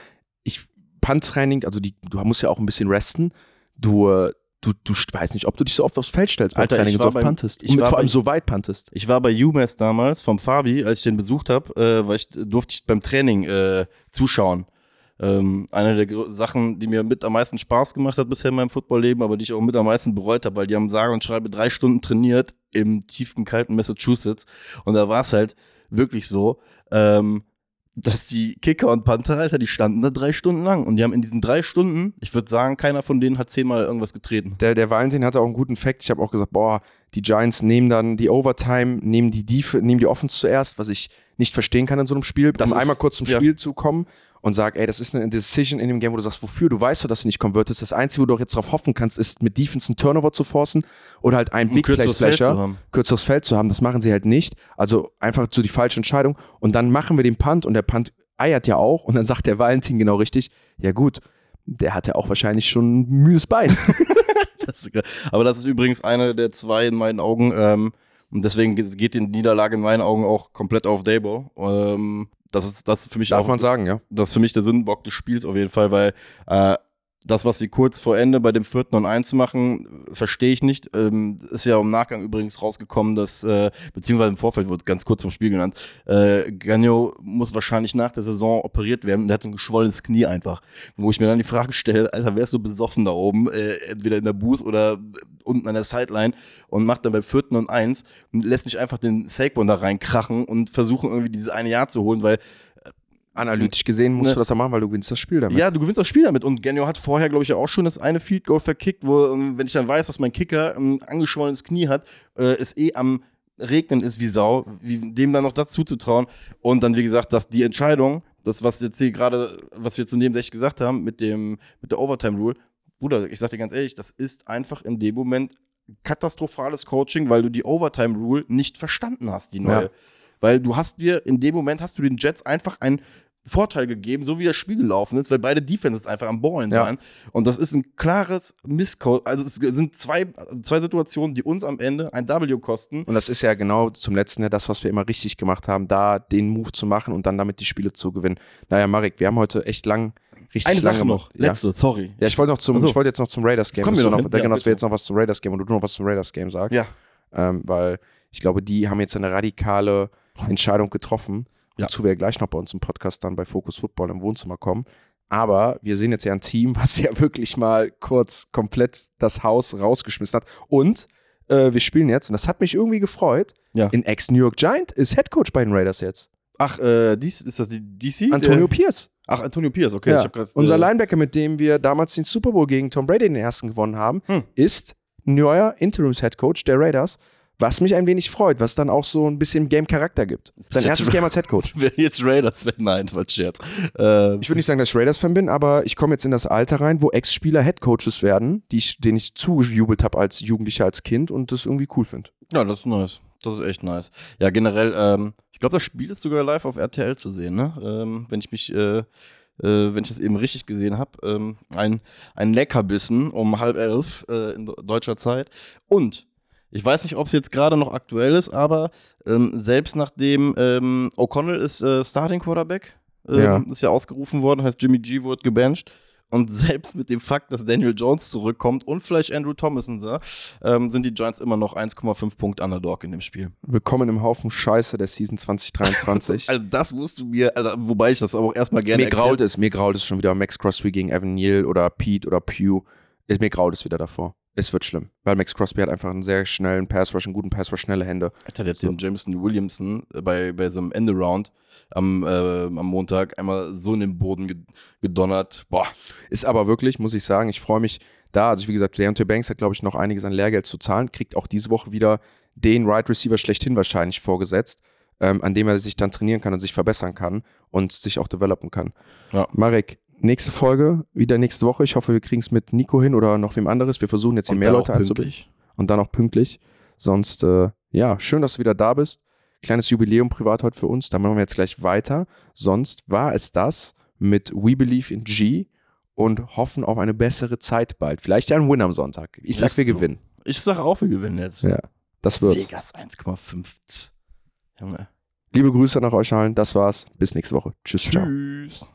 Ich, Punt-Training, also die, du musst ja auch ein bisschen resten. Du, äh, du, du ich weiß nicht, ob du dich so oft aufs Feld stellst Alter, Training ich und so war oft puntest. ich und war vor allem bei- so weit puntest. Ich war bei UMass damals vom Fabi, als ich den besucht habe, äh, weil ich durfte ich beim Training äh, zuschauen. Ähm, eine der Sachen, die mir mit am meisten Spaß gemacht hat bisher in meinem Footballleben, aber die ich auch mit am meisten bereut habe, weil die haben sage und schreibe drei Stunden trainiert im tiefen, kalten Massachusetts. Und da war es halt wirklich so, ähm, dass die Kicker und Panther, Alter, die standen da drei Stunden lang. Und die haben in diesen drei Stunden, ich würde sagen, keiner von denen hat zehnmal irgendwas getreten. Der, der Valentin hatte auch einen guten Fact. Ich habe auch gesagt, boah, die Giants nehmen dann die Overtime, nehmen die, Def nehmen die Offense zuerst, was ich nicht verstehen kann in so einem Spiel. Das um ist- einmal kurz zum ja. Spiel zu kommen und sag, ey, das ist eine Decision in dem Game, wo du sagst, wofür? Du weißt doch, dass du nicht convertest. Das Einzige, wo du auch jetzt drauf hoffen kannst, ist mit Defense einen Turnover zu forcen oder halt einen Big Play kürzeres Feld zu Slasher, haben. kürzeres Feld zu haben. Das machen sie halt nicht. Also einfach so die falsche Entscheidung. Und dann machen wir den Punt und der Punt eiert ja auch und dann sagt der Valentin genau richtig, ja gut, der hat ja auch wahrscheinlich schon ein müdes Bein. Das. Aber das ist übrigens eine der zwei in meinen Augen. Ähm, und deswegen ge- geht die Niederlage in meinen Augen auch komplett auf Dabo. Ähm, das ist das ist für mich Darf auch man sagen, ja. das ist für mich der Sündenbock des Spiels auf jeden Fall, weil äh, das, was sie kurz vor Ende bei dem vierten und eins machen, verstehe ich nicht. Ähm, ist ja im Nachgang übrigens rausgekommen, dass, äh, beziehungsweise im Vorfeld wurde es ganz kurz vom Spiel genannt, äh, Gagno muss wahrscheinlich nach der Saison operiert werden. Der hat ein geschwollenes Knie einfach. Wo ich mir dann die Frage stelle, Alter, wer ist so besoffen da oben, äh, entweder in der Booth oder unten an der Sideline und macht dann beim vierten und eins und lässt nicht einfach den Saquon da reinkrachen und versuchen irgendwie dieses eine Jahr zu holen, weil Analytisch gesehen musst Ne. du das ja machen, weil du gewinnst das Spiel damit. ja, du gewinnst das Spiel damit. Und Genio hat vorher, glaube ich, ja auch schon das eine Field Goal verkickt, wo, ähm, wenn ich dann weiß, dass mein Kicker ein angeschwollenes Knie hat, äh, es eh am Regnen ist wie Sau, wie, dem dann noch das zuzutrauen. Und dann, wie gesagt, dass die Entscheidung, das, was jetzt hier gerade, was wir zu dem echt gesagt haben, mit dem, mit der Overtime Rule, Bruder, ich sag dir ganz ehrlich, das ist einfach in dem Moment katastrophales Coaching, weil du die Overtime Rule nicht verstanden hast, die neue. Ja. Weil du hast dir, in dem Moment hast du den Jets einfach einen Vorteil gegeben, so wie das Spiel gelaufen ist, weil beide Defenses einfach am Ballen Ja. waren. Und das ist ein klares Misscode. Also es sind zwei, zwei Situationen, die uns am Ende ein W kosten. Und das ist ja genau zum letzten Jahr das, was wir immer richtig gemacht haben, da den Move zu machen und dann damit die Spiele zu gewinnen. Naja, Marek, wir haben heute echt lang, richtig Eine Sache noch, Ja. letzte, sorry. Ja, ich wollte noch zum, Ach so. ich wollte jetzt noch zum Raiders Game. Kommen wir noch noch, hin? Ja, genau, dass wir jetzt noch was zum Raiders Game und du noch was zum Raiders Game sagst. Ja. Ähm, weil ich glaube, die haben jetzt eine radikale Entscheidung getroffen, Ja. wozu wir gleich noch bei uns im Podcast dann bei Focus Football im Wohnzimmer kommen. Aber wir sehen jetzt ja ein Team, was ja wirklich mal kurz komplett das Haus rausgeschmissen hat. Und äh, wir spielen jetzt, und das hat mich irgendwie gefreut, Ja. in Ex-New York Giant ist Head Coach bei den Raiders jetzt. Ach, äh, dies, ist das die DC? Antonio Der- Pierce. Ach, Antonio Pierce, okay. ja. Grad, Unser äh, Linebacker, mit dem wir damals den Super Bowl gegen Tom Brady den ersten gewonnen haben, Hm. ist neuer Interims-Head Coach der Raiders, was mich ein wenig freut, was dann auch so ein bisschen Game-Charakter gibt. Sein erstes Game als Head Coach. Wer jetzt Raiders fan Nein, was Scherz. Äh, Ich würde nicht sagen, dass ich Raiders-Fan bin, aber ich komme jetzt in das Alter rein, wo Ex-Spieler Head-Coaches werden, die ich, denen ich zugejubelt habe als Jugendlicher, als Kind und das irgendwie cool finde. ja, das ist nice. Das ist echt nice. Ja, generell, ähm, ich glaube, das Spiel ist sogar live auf RTL zu sehen, ne? Ähm, wenn ich mich, äh, äh, wenn ich das eben richtig gesehen habe. Ähm, ein, ein Leckerbissen um halb elf äh, in deutscher Zeit. Und ich weiß nicht, ob es jetzt gerade noch aktuell ist, aber ähm, selbst nachdem ähm, O'Connell ist äh, Starting Quarterback, ähm, Ja. ist ja ausgerufen worden, heißt Jimmy G wurde gebencht. Und selbst mit dem Fakt, dass Daniel Jones zurückkommt und vielleicht Andrew Thomason da, ähm, sind die Giants immer noch 1,5 Punkt Underdog in dem Spiel. Willkommen im Haufen Scheiße der Season 2023. Also das musst du mir, also, wobei ich das aber auch erstmal gerne mir grault es, mir grault es schon wieder Max Crosby gegen Evan Neal oder Pete oder Pew. Mir grault es wieder davor. Es wird schlimm, weil Max Crosby hat einfach einen sehr schnellen Pass Rush, einen guten Pass Rush, schnelle Hände. Der hat So. den Jameson Williamson äh, bei, bei so einem Endaround am, äh, am Montag einmal so in den Boden ge- gedonnert. Boah, Ist aber wirklich, muss ich sagen, ich freue mich da. Also, wie gesagt, Deontay Banks hat, glaube ich, noch einiges an Lehrgeld zu zahlen, kriegt auch diese Woche wieder den Right Receiver schlechthin wahrscheinlich vorgesetzt, ähm, an dem er sich dann trainieren kann und sich verbessern kann und sich auch developen kann. Ja. Marek, nächste Folge, wieder nächste Woche. Ich hoffe, wir kriegen es mit Nico hin oder noch wem anderes. Wir versuchen jetzt hier Und mehr Leute pünktlich. und dann auch pünktlich. Sonst, äh, ja, schön, dass du wieder da bist. Kleines Jubiläum privat heute für uns. Da machen wir jetzt gleich weiter. Sonst war es das mit We Believe in G. und hoffen auf eine bessere Zeit bald. Vielleicht ja ein Win am Sonntag. Ich sag, Ist wir so. gewinnen. Ich sag auch, wir gewinnen jetzt. Ja, das wird's. Vegas 1,5. Junge. Liebe Grüße nach euch allen. Das war's. Bis nächste Woche. Tschüss. Ciao. Tschüss.